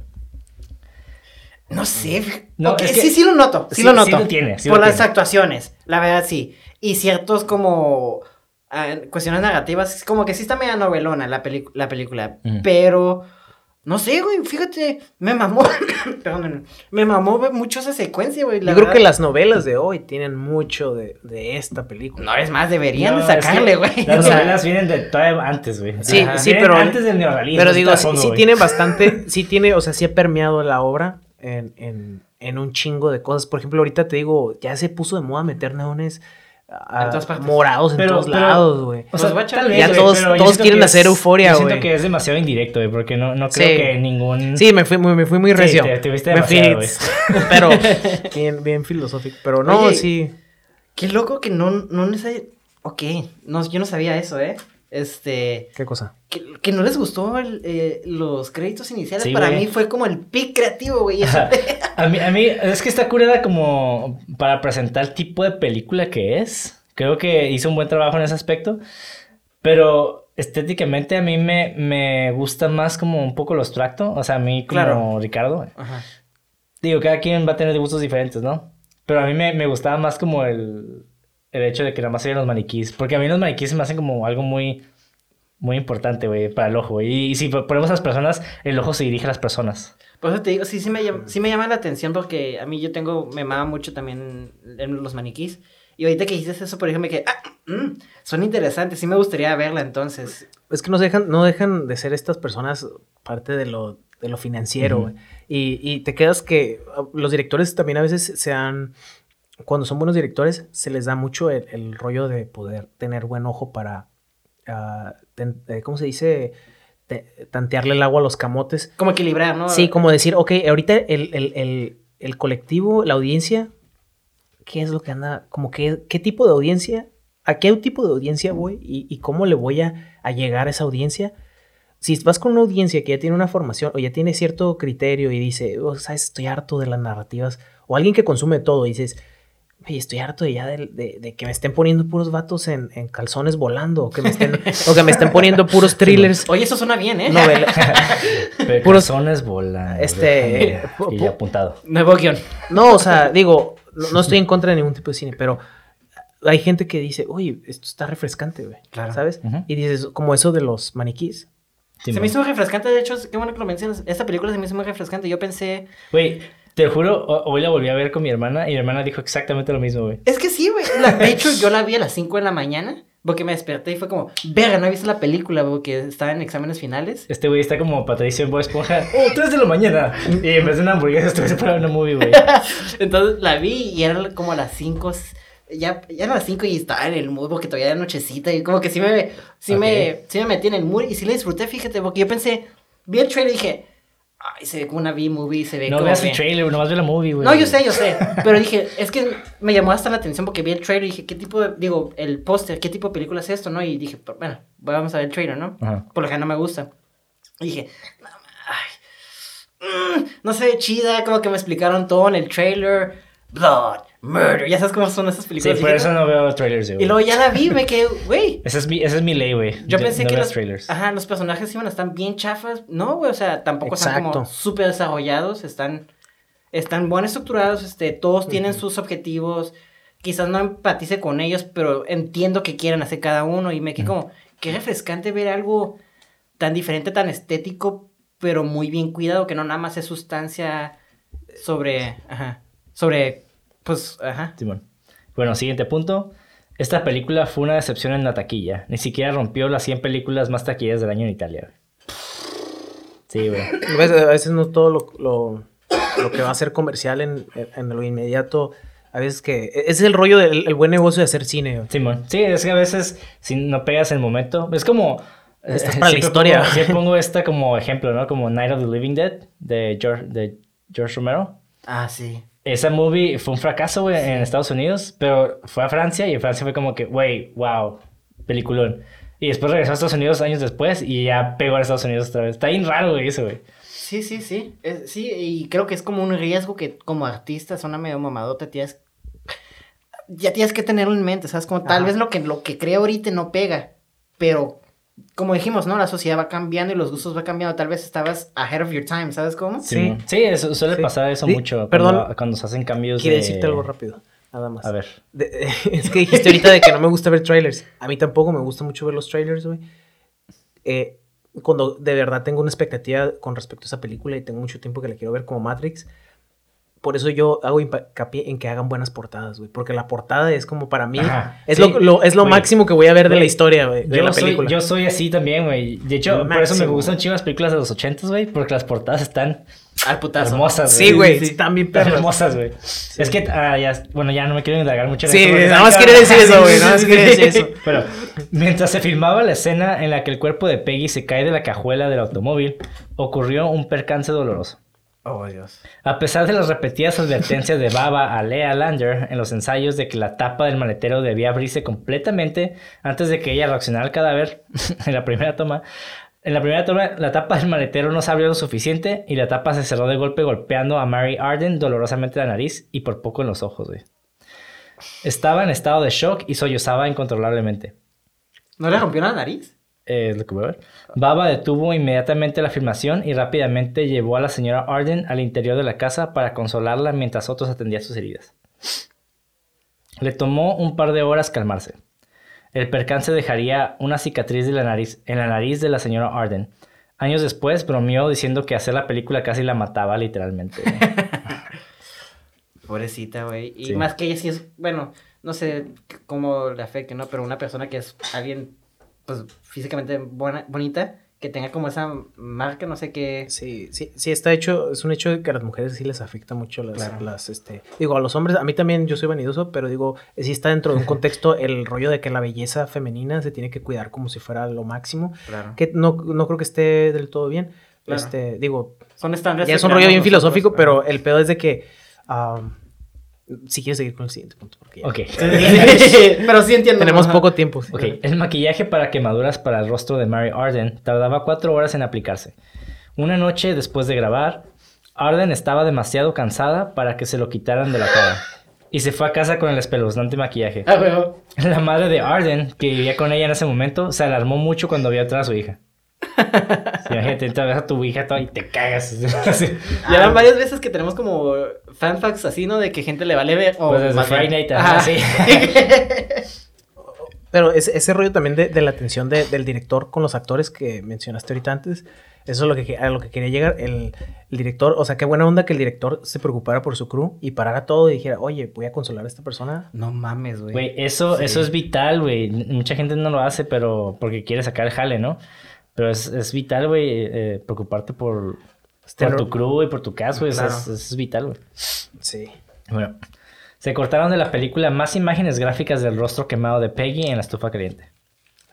No sé. No, ok, es que- sí, sí lo noto. Sí, Sí, lo sí noto. lo tiene, sí Por lo las tiene. actuaciones. La verdad, sí. Y ciertos como ah, cuestiones negativas. Es como que sí está media novelona la, la película. Pero. No sé, güey. Fíjate. Me mamó. Perdón. Me mamó mucho esa secuencia, güey. la Yo creo que las novelas de hoy tienen mucho de, de esta película. No, es más, deberían No, de es que sacarle, güey. Las novelas vienen de todavía antes, güey. Sí, Ajá. sí, Vienen pero- Antes del neorrealismo. Pero digo, sí, fondo, sí güey. tiene bastante, sí tiene, o sea, sí ha permeado la obra en, en, en un chingo de cosas. Por ejemplo, ahorita te digo, ya se puso de moda meter neones En todas partes. morados en Pero- todos pero- lados, güey. O sea, echar tal vez, Ya güey, todos- todos quieren que hacer es- euforia, yo Siento güey. que es demasiado indirecto, güey, porque no, no creo Sí. que ningún... Sí, me fui muy, me fui muy Sí, recio. te- te fuiste me fui, pero bien, bien filosófico. Pero no, Oye, sí. Qué loco que no, no necesariamente. Ok, no, yo no sabía eso, ¿eh? Este. ¿Qué cosa? Que, que no les gustó el, eh, los créditos iniciales. Sí, Para güey. mí fue como el pic creativo, güey. A mí, a mí es que está curada como para presentar el tipo de película que es. Creo que hizo un buen trabajo en ese aspecto. Pero estéticamente a mí me, me gusta más como un poco lo abstracto. O sea, a mí como Claro. Ricardo. Ajá. Digo, cada quien va a tener gustos diferentes, ¿no? Pero a mí me, me gustaba más como el, el hecho de que nada más sean los maniquís. Porque a mí los maniquís me hacen como algo muy, muy importante, güey, para el ojo. güey. Y, y si ponemos a las personas, el ojo se dirige a las personas. Por eso te digo, sí, sí me, llama, sí me llama la atención porque a mí yo tengo, me mama mucho también en los maniquís. Y ahorita que dijiste eso, por ejemplo, me quedé, ah, mm, son interesantes, sí me gustaría verla entonces. Es que no dejan, no dejan de ser estas personas parte de lo, de lo financiero, Ujú. güey. y, y te quedas que uh, los directores también a veces se han, cuando son buenos directores, se les da mucho el, el rollo de poder tener buen ojo para, ten- eh, ¿cómo se dice? Te- tantearle el agua a los camotes. Como equilibrar, ¿no? Sí, como decir, ok, ahorita el, el- el- el colectivo, la audiencia, ¿qué es lo que anda? Como que, ¿qué tipo de audiencia? ¿A qué tipo de audiencia voy? ¿Y, y cómo le voy a, a llegar a esa audiencia? Si vas con una audiencia que ya tiene una formación o ya tiene cierto criterio y dice, oh, sabes, estoy harto de las narrativas, o alguien que consume todo y dices, oye, estoy harto de ya de, de- de que me estén poniendo puros vatos en, en calzones volando, o que me estén, o que me estén poniendo puros thrillers. Oye, eso suena bien, ¿eh? novela- Puros- personas volan. Este, Y ya apuntado. Nuevo guion. No, o sea, digo, no, no estoy en contra de ningún tipo de cine, pero hay gente que dice, oye, esto está refrescante, güey. Claro. ¿Sabes? Y dices, como eso de los maniquís. Sí, se man. me hizo muy refrescante, de hecho, qué bueno que lo mencionas. Esta película se me hizo muy refrescante. Yo pensé, Güey, te juro, ho- hoy la volví a ver con mi hermana y mi hermana dijo exactamente lo mismo, güey. es que sí, güey. De hecho, yo la vi a las 5 de la mañana porque me desperté y fue como, verga, no he visto la película porque estaba en exámenes finales. Este güey está como Patricio en Bob Esponja. ¡Oh, 3 de la mañana! Y en vez de una hamburguesa estuve para una movie, güey. Entonces la vi y era como a las 5. Ya, ya eran las 5 y estaba en el mood porque todavía era nochecita y como que sí me, sí me, sí me metí en el mood y sí la disfruté, fíjate, porque yo pensé, vi el trailer y dije, ay, se ve como una B-movie, se ve No como veas el trailer, nomás ve la movie, güey. No, yo sé, yo sé. Pero dije, es que me llamó hasta la atención porque vi el trailer y dije, ¿qué tipo de, digo, el póster, qué tipo de película es esto, no? Y dije, "Pero, bueno, vamos a ver el trailer, ¿no? Ajá. Por lo que no me gusta. Y dije, no, ay, mm, no se ve chida, como que me explicaron todo en el trailer. Blood, murder, ya sabes cómo son esas Sí, películas. por viejitas? eso no veo trailers, güey. Y luego ya la vi, me quedé, güey. Esa es mi, esa es mi ley, güey. Yo pensé no que los, trailers. ajá, los personajes iban a estar bien chafas. No, güey, o sea, tampoco están como Exacto. súper desarrollados. Están, están bien estructurados, este, todos tienen sus objetivos. Quizás no empatice con ellos, pero entiendo que quieren hacer cada uno. Y me quedé como, qué refrescante ver algo tan diferente, tan estético, pero muy bien cuidado, que no nada más es sustancia sobre, ajá, sobre, pues, ajá. Simón. Bueno, siguiente punto. Esta película fue una decepción en la taquilla. Ni siquiera rompió las 100 películas más taquilleras del año en Italia. Sí, güey. A veces, no todo lo, lo, lo que va a ser comercial en, en lo inmediato. A veces que. Ese es el rollo del el buen negocio de hacer cine. güey. Simón. Sí, es que a veces si no pegas el momento, es como... Estás eh, para la historia. Pongo, siempre pongo esta como ejemplo, ¿no? Como Night of the Living Dead de George, de George Romero. Ah, sí. Esa movie fue un fracaso, güey, en Estados Unidos, pero fue a Francia y en Francia fue como que, güey, wow, peliculón. Y después regresó a Estados Unidos años después y ya pegó a Estados Unidos otra vez. Está bien raro, güey, eso, güey. Sí, sí, sí. Es- sí, y creo que es como un riesgo que como artista suena medio mamadota, tienes... Ya tienes que tenerlo en mente, ¿sabes? Como tal vez lo que, lo que crea ahorita no pega, pero como dijimos, ¿no? La sociedad va cambiando y los gustos va cambiando. Tal vez estabas ahead of your time, ¿sabes cómo? Sí. Sí, sí eso, suele Sí. pasar eso Di- mucho perdón. cuando, cuando se hacen cambios Quiero de- decirte algo rápido. Nada más. A ver. De- es que dijiste ahorita de que no me gusta ver trailers. A mí tampoco me gusta mucho ver los trailers, güey. Eh, cuando de verdad tengo una expectativa con respecto a esa película y tengo mucho tiempo que la quiero ver como Matrix. Por eso yo hago hincapié en que hagan buenas portadas, güey. Porque la portada es como para mí. Ajá, es, sí. lo, lo- es lo Güey, máximo que voy a ver de la güey, historia, güey. De Yo la soy, película. yo soy así también, güey. De hecho, Lo por eso me gustan chido las películas de los ochentas, güey. Porque las portadas están Al putazo. hermosas, Sí, güey. Están bien Están perras. hermosas, güey. Es que, ah, ya, bueno, ya no me quiero indagar mucho Sí, esto, nada más cabrón. decir eso, güey, Sí, nada más sí, sí. decir eso. Pero, mientras se filmaba la escena en la que el cuerpo de Peggy se cae de la cajuela del automóvil, ocurrió un percance doloroso. Oh, Dios. A pesar de las repetidas advertencias de Baba a Lea Lander en los ensayos de que la tapa del maletero debía abrirse completamente antes de que ella reaccionara al cadáver en la primera toma, en la primera toma la tapa del maletero no se abrió lo suficiente y la tapa se cerró de golpe golpeando a Mary Arden dolorosamente la nariz y por poco en los ojos. güey. Estaba en estado de shock y sollozaba incontrolablemente. ¿No le rompió la nariz? Eh, es lo que voy a ver. Baba detuvo inmediatamente la filmación y rápidamente llevó a la señora Arden al interior de la casa para consolarla mientras otros atendían sus heridas. Le tomó un par de horas calmarse. El percance dejaría una cicatriz de la nariz, en la nariz de la señora Arden. Años después bromeó diciendo que hacer la película casi la mataba literalmente. Pobrecita, güey. Y Sí. más que ella sí es, bueno, no sé cómo le afecte, ¿no? Pero una persona que es alguien, pues, físicamente buena, bonita, que tenga como esa marca, no sé qué. Sí, sí, sí, está hecho, es un hecho de que a las mujeres sí les afecta mucho las, Claro. las, este, digo, a los hombres, a mí también yo soy vanidoso, pero digo, sí está dentro de un contexto el rollo de que la belleza femenina se tiene que cuidar como si fuera lo máximo, Claro. que no, no creo que esté del todo bien, Claro. este, digo, Son estándares. ya es un rollo bien filosófico, pero el pedo es de que, um, si quieres seguir con el siguiente punto, porque ya ok. pero sí entiendo. tenemos ajá. poco tiempo. sí. Ok, el maquillaje para quemaduras para el rostro de Mary Arden tardaba cuatro horas en aplicarse. Una noche después de grabar, Arden estaba demasiado cansada para que se lo quitaran de la cara. Y se fue a casa con el espeluznante maquillaje. Ah. La madre de Arden, que vivía con ella en ese momento, se alarmó mucho cuando vio atrás a su hija. Sí, imagínate, te ves a tu hija y te cagas. Sí. Ya van varias veces que tenemos como fanfacts así, ¿no? De que gente le vale ver. o Pues desde Friday Night, ajá, sí. Pero ese, ese rollo también de, de la atención de- del director con los actores que mencionaste ahorita antes, eso es lo que, a lo que quería llegar. El, el director, o sea, qué buena onda que el director se preocupara por su crew y parara todo y dijera, oye, voy a consolar a esta persona. No mames, güey. Güey, eso, Sí. eso es vital, güey. Mucha gente no lo hace, pero porque quiere sacar el jale, ¿no? Pero es, es vital, güey, eh, preocuparte por, Este por tu crew y por tu caso, güey. Claro. es, es vital, güey. Sí. Bueno, se cortaron de la película más imágenes gráficas del rostro quemado de Peggy en la estufa caliente.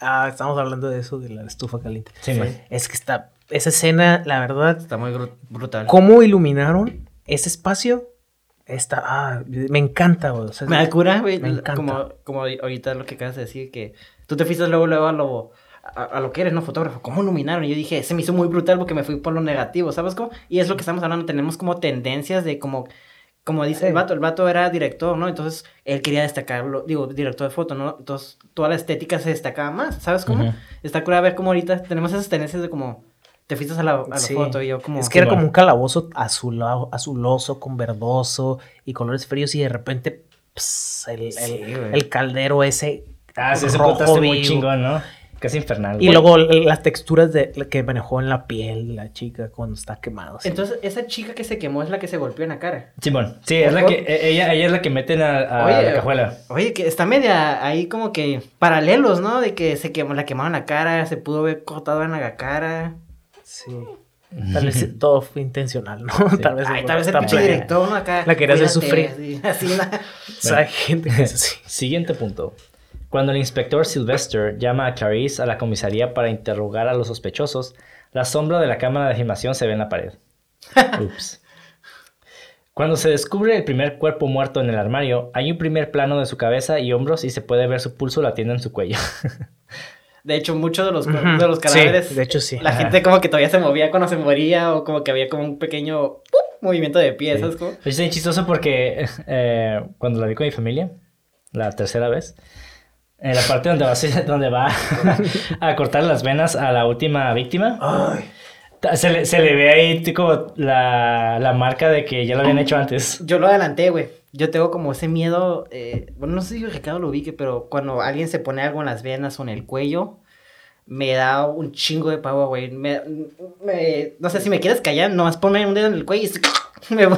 Ah, estamos hablando de eso, de la estufa caliente. Sí, güey. Es que está, esa escena, la verdad, Está muy brutal. cómo iluminaron ese espacio, está, ah, me encanta, güey. o sea, Me da cura, güey. Me encanta. Como, como ahorita lo que acabas de decir, que tú te fuiste luego, luego a lo, a, a lo que eres, ¿no? Fotógrafo. ¿Cómo iluminaron? Y yo dije, se me hizo muy brutal porque me fui por lo negativo, ¿sabes cómo? Y es lo que estamos hablando, tenemos como tendencias de como, como dice el vato, el vato era director, ¿no? Entonces él quería destacarlo, digo, director de foto, ¿no? Entonces toda la estética se destacaba más, ¿sabes cómo? Ujú. Está cura ver cómo ahorita tenemos esas tendencias de como, te fuiste a la, a la Sí. foto y yo como... Es que era como un calabozo azulado, azuloso con verdoso y colores fríos y de repente el, Sí, caldero ese Ah, sí, rojo muy chingón, ¿no? Casi infernal. Y güey. luego las texturas de, que manejó en la piel la chica cuando está quemado. así. Entonces, esa chica que se quemó es la que se golpeó en la cara. Simón, sí, es la que, e- ella, ella es la que meten a, a Oye, la cajuela. Oye, que está media ahí como que paralelos, ¿no? De que se quemó, la quemaron la cara, se pudo haber cortado en la cara. Sí. Tal vez todo fue intencional, ¿no? Tal vez, Ay, tal vez el pinche director, ¿no? Acá. La quería hacer sufrir. Así, así, ¿no? O sea, hay gente que es así. Siguiente punto. Cuando el inspector Sylvester llama a Clarice a la comisaría para interrogar a los sospechosos, la sombra de la cámara de filmación se ve en la pared. Ups. Cuando se descubre el primer cuerpo muerto en el armario, hay un primer plano de su cabeza y hombros y se puede ver su pulso latiendo en su cuello. De hecho, muchos de los, de los Sí, cadáveres. de hecho, sí. La Ajá. gente como que todavía se movía cuando se moría o como que había como un pequeño ¡pup! movimiento de pie, ¿sabes cómo? Es chistoso porque eh, cuando la vi con mi familia, la tercera vez, en la parte donde va, donde va a cortar las venas a la última víctima, Ay. se le, se le ve ahí como la, la marca de que ya lo habían hecho antes. Yo lo adelanté, güey. Yo tengo como ese miedo, eh, bueno, no sé si Ricardo lo ubique, pero cuando alguien se pone algo en las venas o en el cuello, me da un chingo de pavo, güey. Me, me- no sé, si me quieres callar, nomás ponme un dedo en el cuello y me, me-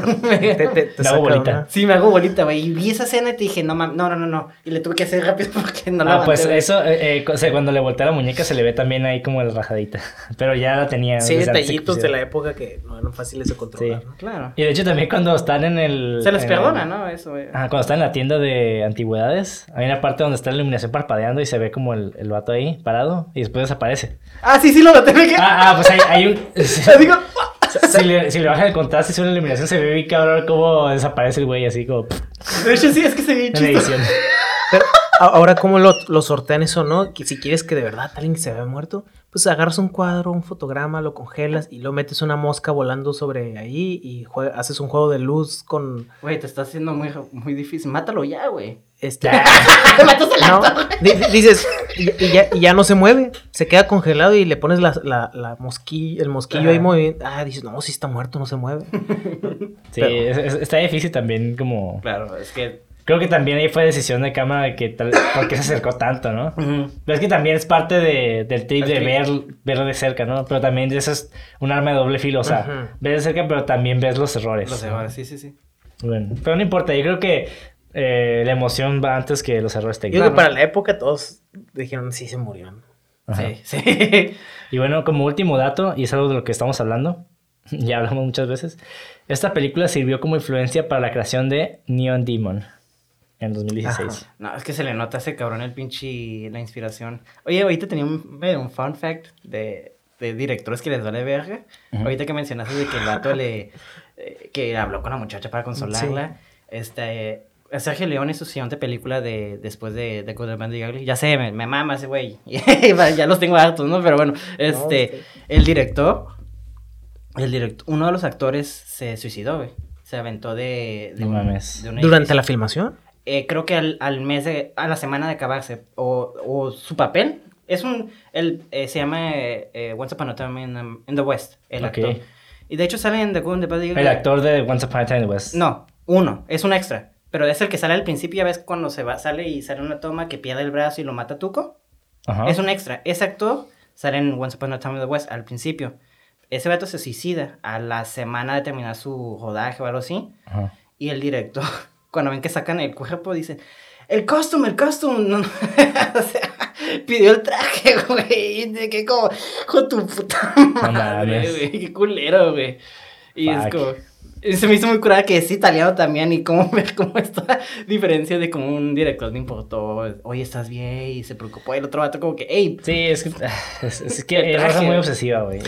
Te, te, te Me hago bolita. una- Sí, me hago bolita, güey. Y vi esa escena y te dije, no, no, no, no, no. Y le tuve que hacer rápido porque no la ah, pues aguanté, güey. eso, eh, eh, o sea, cuando le voltea la muñeca se le ve también ahí como la rajadita. Pero ya la tenía. Sí, detallitos de la época que no eran fáciles de controlar. Sí. ¿no? Claro. Y de hecho también cuando están en el... Se les perdona, el- ¿no? Eso, güey. Ajá, cuando está en la tienda de antigüedades, hay una parte donde está la iluminación parpadeando y se ve como el, el vato ahí parado y después desaparece. Ah, sí, sí, lo noté. Ah, ah, pues hay, hay un... si, le, si le bajan el contraste y sube la iluminación, se ve bien cabrón cómo desaparece el güey así como De hecho, sí, es que se ve chistoso. edición. Pero ahora, ¿cómo lo, lo sortean eso, no? Que si quieres que de verdad alguien se vea muerto, pues agarras un cuadro, un fotograma, lo congelas y lo metes una mosca volando sobre ahí y haces un juego de luz con Güey, te está haciendo muy, muy difícil. Mátalo ya, güey. Este. no, di- di- dices, y, y ya, y ya no se mueve, se queda congelado y le pones la, la, la mosquilla, el mosquillo ahí moviendo. Ah, dices, no, si está muerto, no se mueve. Sí, Pero- es- es- está difícil también como... Claro, es que. Creo que también ahí fue decisión de cámara de que tal... ¿Por qué se acercó tanto, no? Pero es que también es parte de, del trip de ver, verlo de cerca, ¿no? Pero también eso es un arma de doble filo, o sea, Ujú. ves de cerca, pero también ves los errores. Los errores, sí, sí, sí. Bueno, pero no importa, yo creo que eh, la emoción va antes que los errores Yo técnicos. creo que para la época todos dijeron, sí, se murieron. Ajá. Sí, sí. Y bueno, como último dato, y es algo de lo que estamos hablando, ya hablamos muchas veces, esta película sirvió como influencia para la creación de Neon Demon en 2016. No, es que se le nota a ese cabrón el pinche la inspiración. Oye, ahorita tenía un, eh, un fun fact de, de directores que les vale verga. Ahorita que mencionaste de que el vato le... eh, que habló con la muchacha para consolarla. Este... Sergio León hizo su siguiente película de, después de, de Bad, the Ugly. Ya sé, me, me mama ese güey. ya los tengo hartos, ¿no? Pero bueno, este... El director... El director... Uno de los actores se suicidó, güey. Se aventó de... de No un- mames. de un ¿Durante la filmación? Eh, creo que al, al mes de, a la semana de acabarse, o, o su papel, es un, él eh, se llama eh, eh, Once Upon a Time in, um, in the West, el Ok. actor. Y de hecho sale en The Good and the Bad. El actor de Once Upon a Time in the West. No, uno, es un extra. Pero es el que sale al principio, ya ves cuando se va, sale y sale una toma que pierde el brazo y lo mata Tuco. Ajá. Es un extra. Ese actor sale en Once Upon a Time in the West al principio. Ese vato se suicida a la semana de terminar su rodaje o algo así. Ajá. Y el director, cuando ven que sacan el cuerpo, dice, el costume, el costume. No, no". o sea, pidió el traje, güey. De que como, con tu puta madre, güey. Qué culero, güey. Y es como... Se me hizo muy curada que es italiano también y cómo ver cómo esta diferencia de como un director le importó, oye, estás bien y se preocupó. Y el otro vato como que, hey, Sí, es que es, es que El es muy obsesiva, güey.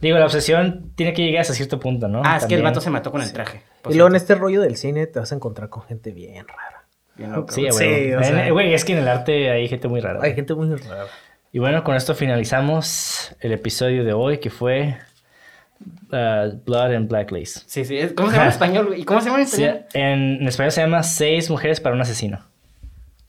Digo, la obsesión tiene que llegar hasta cierto punto, ¿no? ah, es que el vato se mató con el traje. Y luego en este rollo del cine te vas a encontrar con gente bien rara. Bien loco. Sí, Sí, güey. o sea- Güey, es que en el arte hay gente muy rara. Hay gente muy rara. Y bueno, con esto finalizamos el episodio de hoy, que fue uh, Blood and Black Lace. Sí, sí. ¿Cómo se llama en español? ¿Y cómo se llama en Sí, español? en, en español se llama Seis mujeres para un asesino.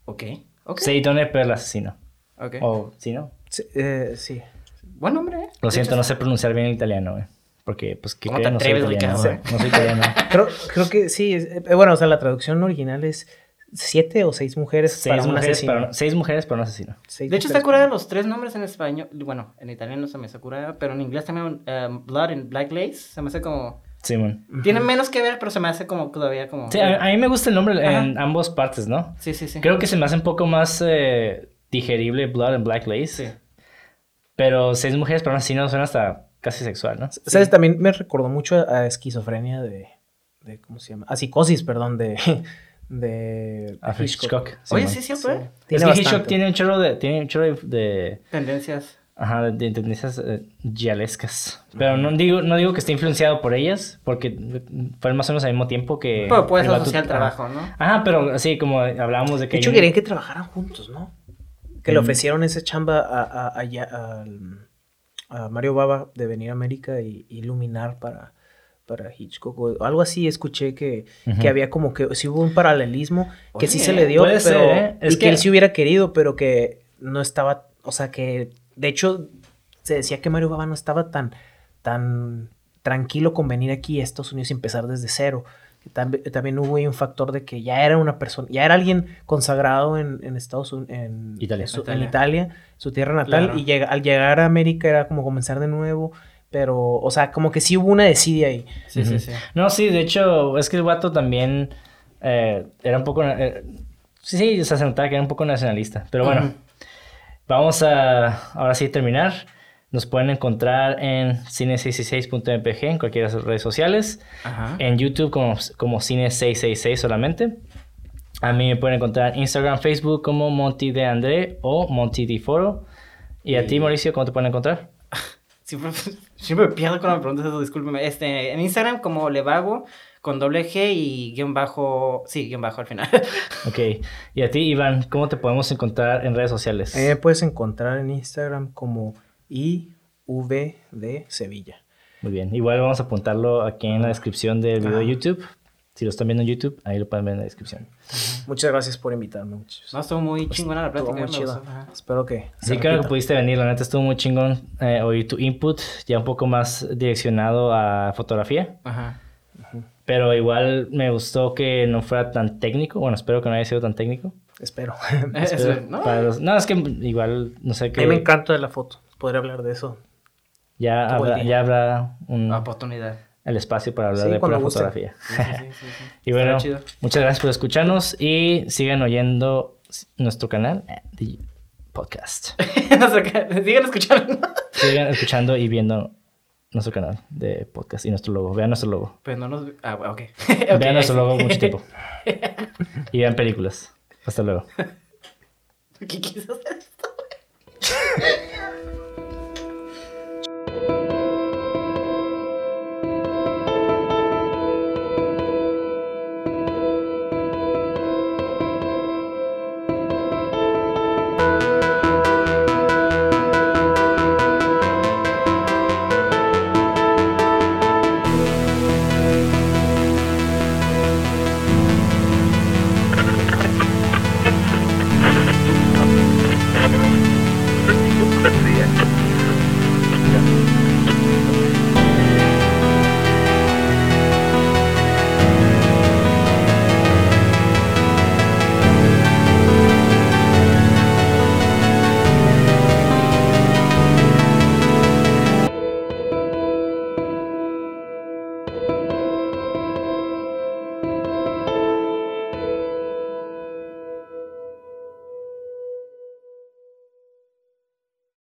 Ok. Ok. Sei donde per el asesino. Ok. O, ¿sí, no? Sí, eh, sí. Buen nombre, ¿eh? Lo siento, no sé pronunciar bien el italiano, güey. Porque, pues, ¿qué ¿Cómo te creen? No soy atreves, italiano, Ricardo? güey. No soy italiano. Creo, creo que sí. es- eh, bueno, o sea, la traducción original es siete o seis mujeres Seis para un mujeres, asesino. para, seis mujeres para un asesino. Seis De hecho, está mujeres curada los tres nombres en español. Bueno, en italiano se me hace curada, pero en inglés también um, Blood and Black Lace se me hace como... Simón. Tiene menos que ver, pero se me hace como todavía como... Sí, a, a mí me gusta el nombre en ambas partes, ¿no? sí, sí. sí. Creo que se me hace un poco más eh, digerible Blood and Black Lace. Sí. Pero seis mujeres para un asesino suena hasta casi sexual, ¿no? ¿Sabes? También me recordó mucho a esquizofrenia de, de ¿cómo se llama? A psicosis, perdón, de, de A Hitchcock. Oye, sí, cierto, ¿eh? Es Tiene que Hitchcock tiene un chorro de... Tiene un chorro de... de- Tendencias. ajá, de, de tendencias eh, gialescas. Pero no digo, no digo que esté influenciado por ellas, porque fue más o menos al mismo tiempo que... Pero puedes asociar el trabajo, ¿no? Ajá, pero así como hablábamos de que... De hecho, querían que trabajaran juntos, ¿no? Que le ofrecieron esa chamba a, a, a, a Mario Baba de venir a América y iluminar para, para Hitchcock. O algo así escuché que, que había como que sí hubo un paralelismo que sí Oye, se le dio, puede pero, ser, ¿eh? Es y que, que- él sí hubiera querido, pero que no estaba, o sea que de hecho se decía que Mario Baba no estaba tan, tan tranquilo con venir aquí a Estados Unidos y empezar desde cero. Que tambi- También hubo ahí un factor de que ya era una persona, ya era alguien consagrado en, en Estados Unidos, en Italia. en su, en Italia. Su tierra natal, Claro. y al llegar a América era como comenzar de nuevo, pero, o sea, como que sí hubo una desidia ahí. Sí, sí, sí. No, sí, de hecho, es que el vato también eh, era un poco... eh, sí, sí, o sea, se notaba que era un poco nacionalista. Pero bueno, vamos a ahora sí terminar. Nos pueden encontrar en cine666.mpg en cualquiera de sus redes sociales. Ajá. En YouTube como, como Cine666 solamente. A mí me pueden encontrar en Instagram, Facebook como Monty de André o Monty de Foro. Y a ti, Mauricio, ¿cómo te pueden encontrar? Siempre, siempre me pierdo cuando me preguntas eso, discúlpeme. Este, en Instagram como Levago con doble G y guion bajo, sí, guion bajo al final. Ok. Y a ti, Iván, ¿cómo te podemos encontrar en redes sociales? Me puedes encontrar en Instagram como IVD Sevilla. Muy bien. Igual vamos a apuntarlo aquí en la descripción del video de. YouTube. Si lo están viendo en YouTube, ahí lo pueden ver en la descripción. Muchas gracias por invitarme, muchachos. No, estuvo muy chingona la Estuvo plática. muy gustó, ajá. Espero que. Sí, claro que pudiste venir. La neta estuvo muy chingón eh, oír tu input, ya un poco más direccionado a fotografía. Ajá. Pero igual me gustó que no fuera tan técnico. Bueno, espero que no haya sido tan técnico. Espero. Es- Espero no, los- no, es que igual, no sé A qué. mí me encanta la foto. Podría hablar de eso. Ya habrá, ya habrá un- oportunidad. El espacio para hablar Sí, de pura fotografía. Sí. Y bueno, muchas gracias por escucharnos y sigan oyendo nuestro canal eh, de podcast. Sé qué, Sigan escuchando. Sigan escuchando y viendo nuestro canal de podcast y nuestro logo. Vean nuestro logo. Pero no nos. Ah, ok. Vean nuestro logo mucho tiempo. Y vean películas. Hasta luego. ¿Qué quiso hacer esto?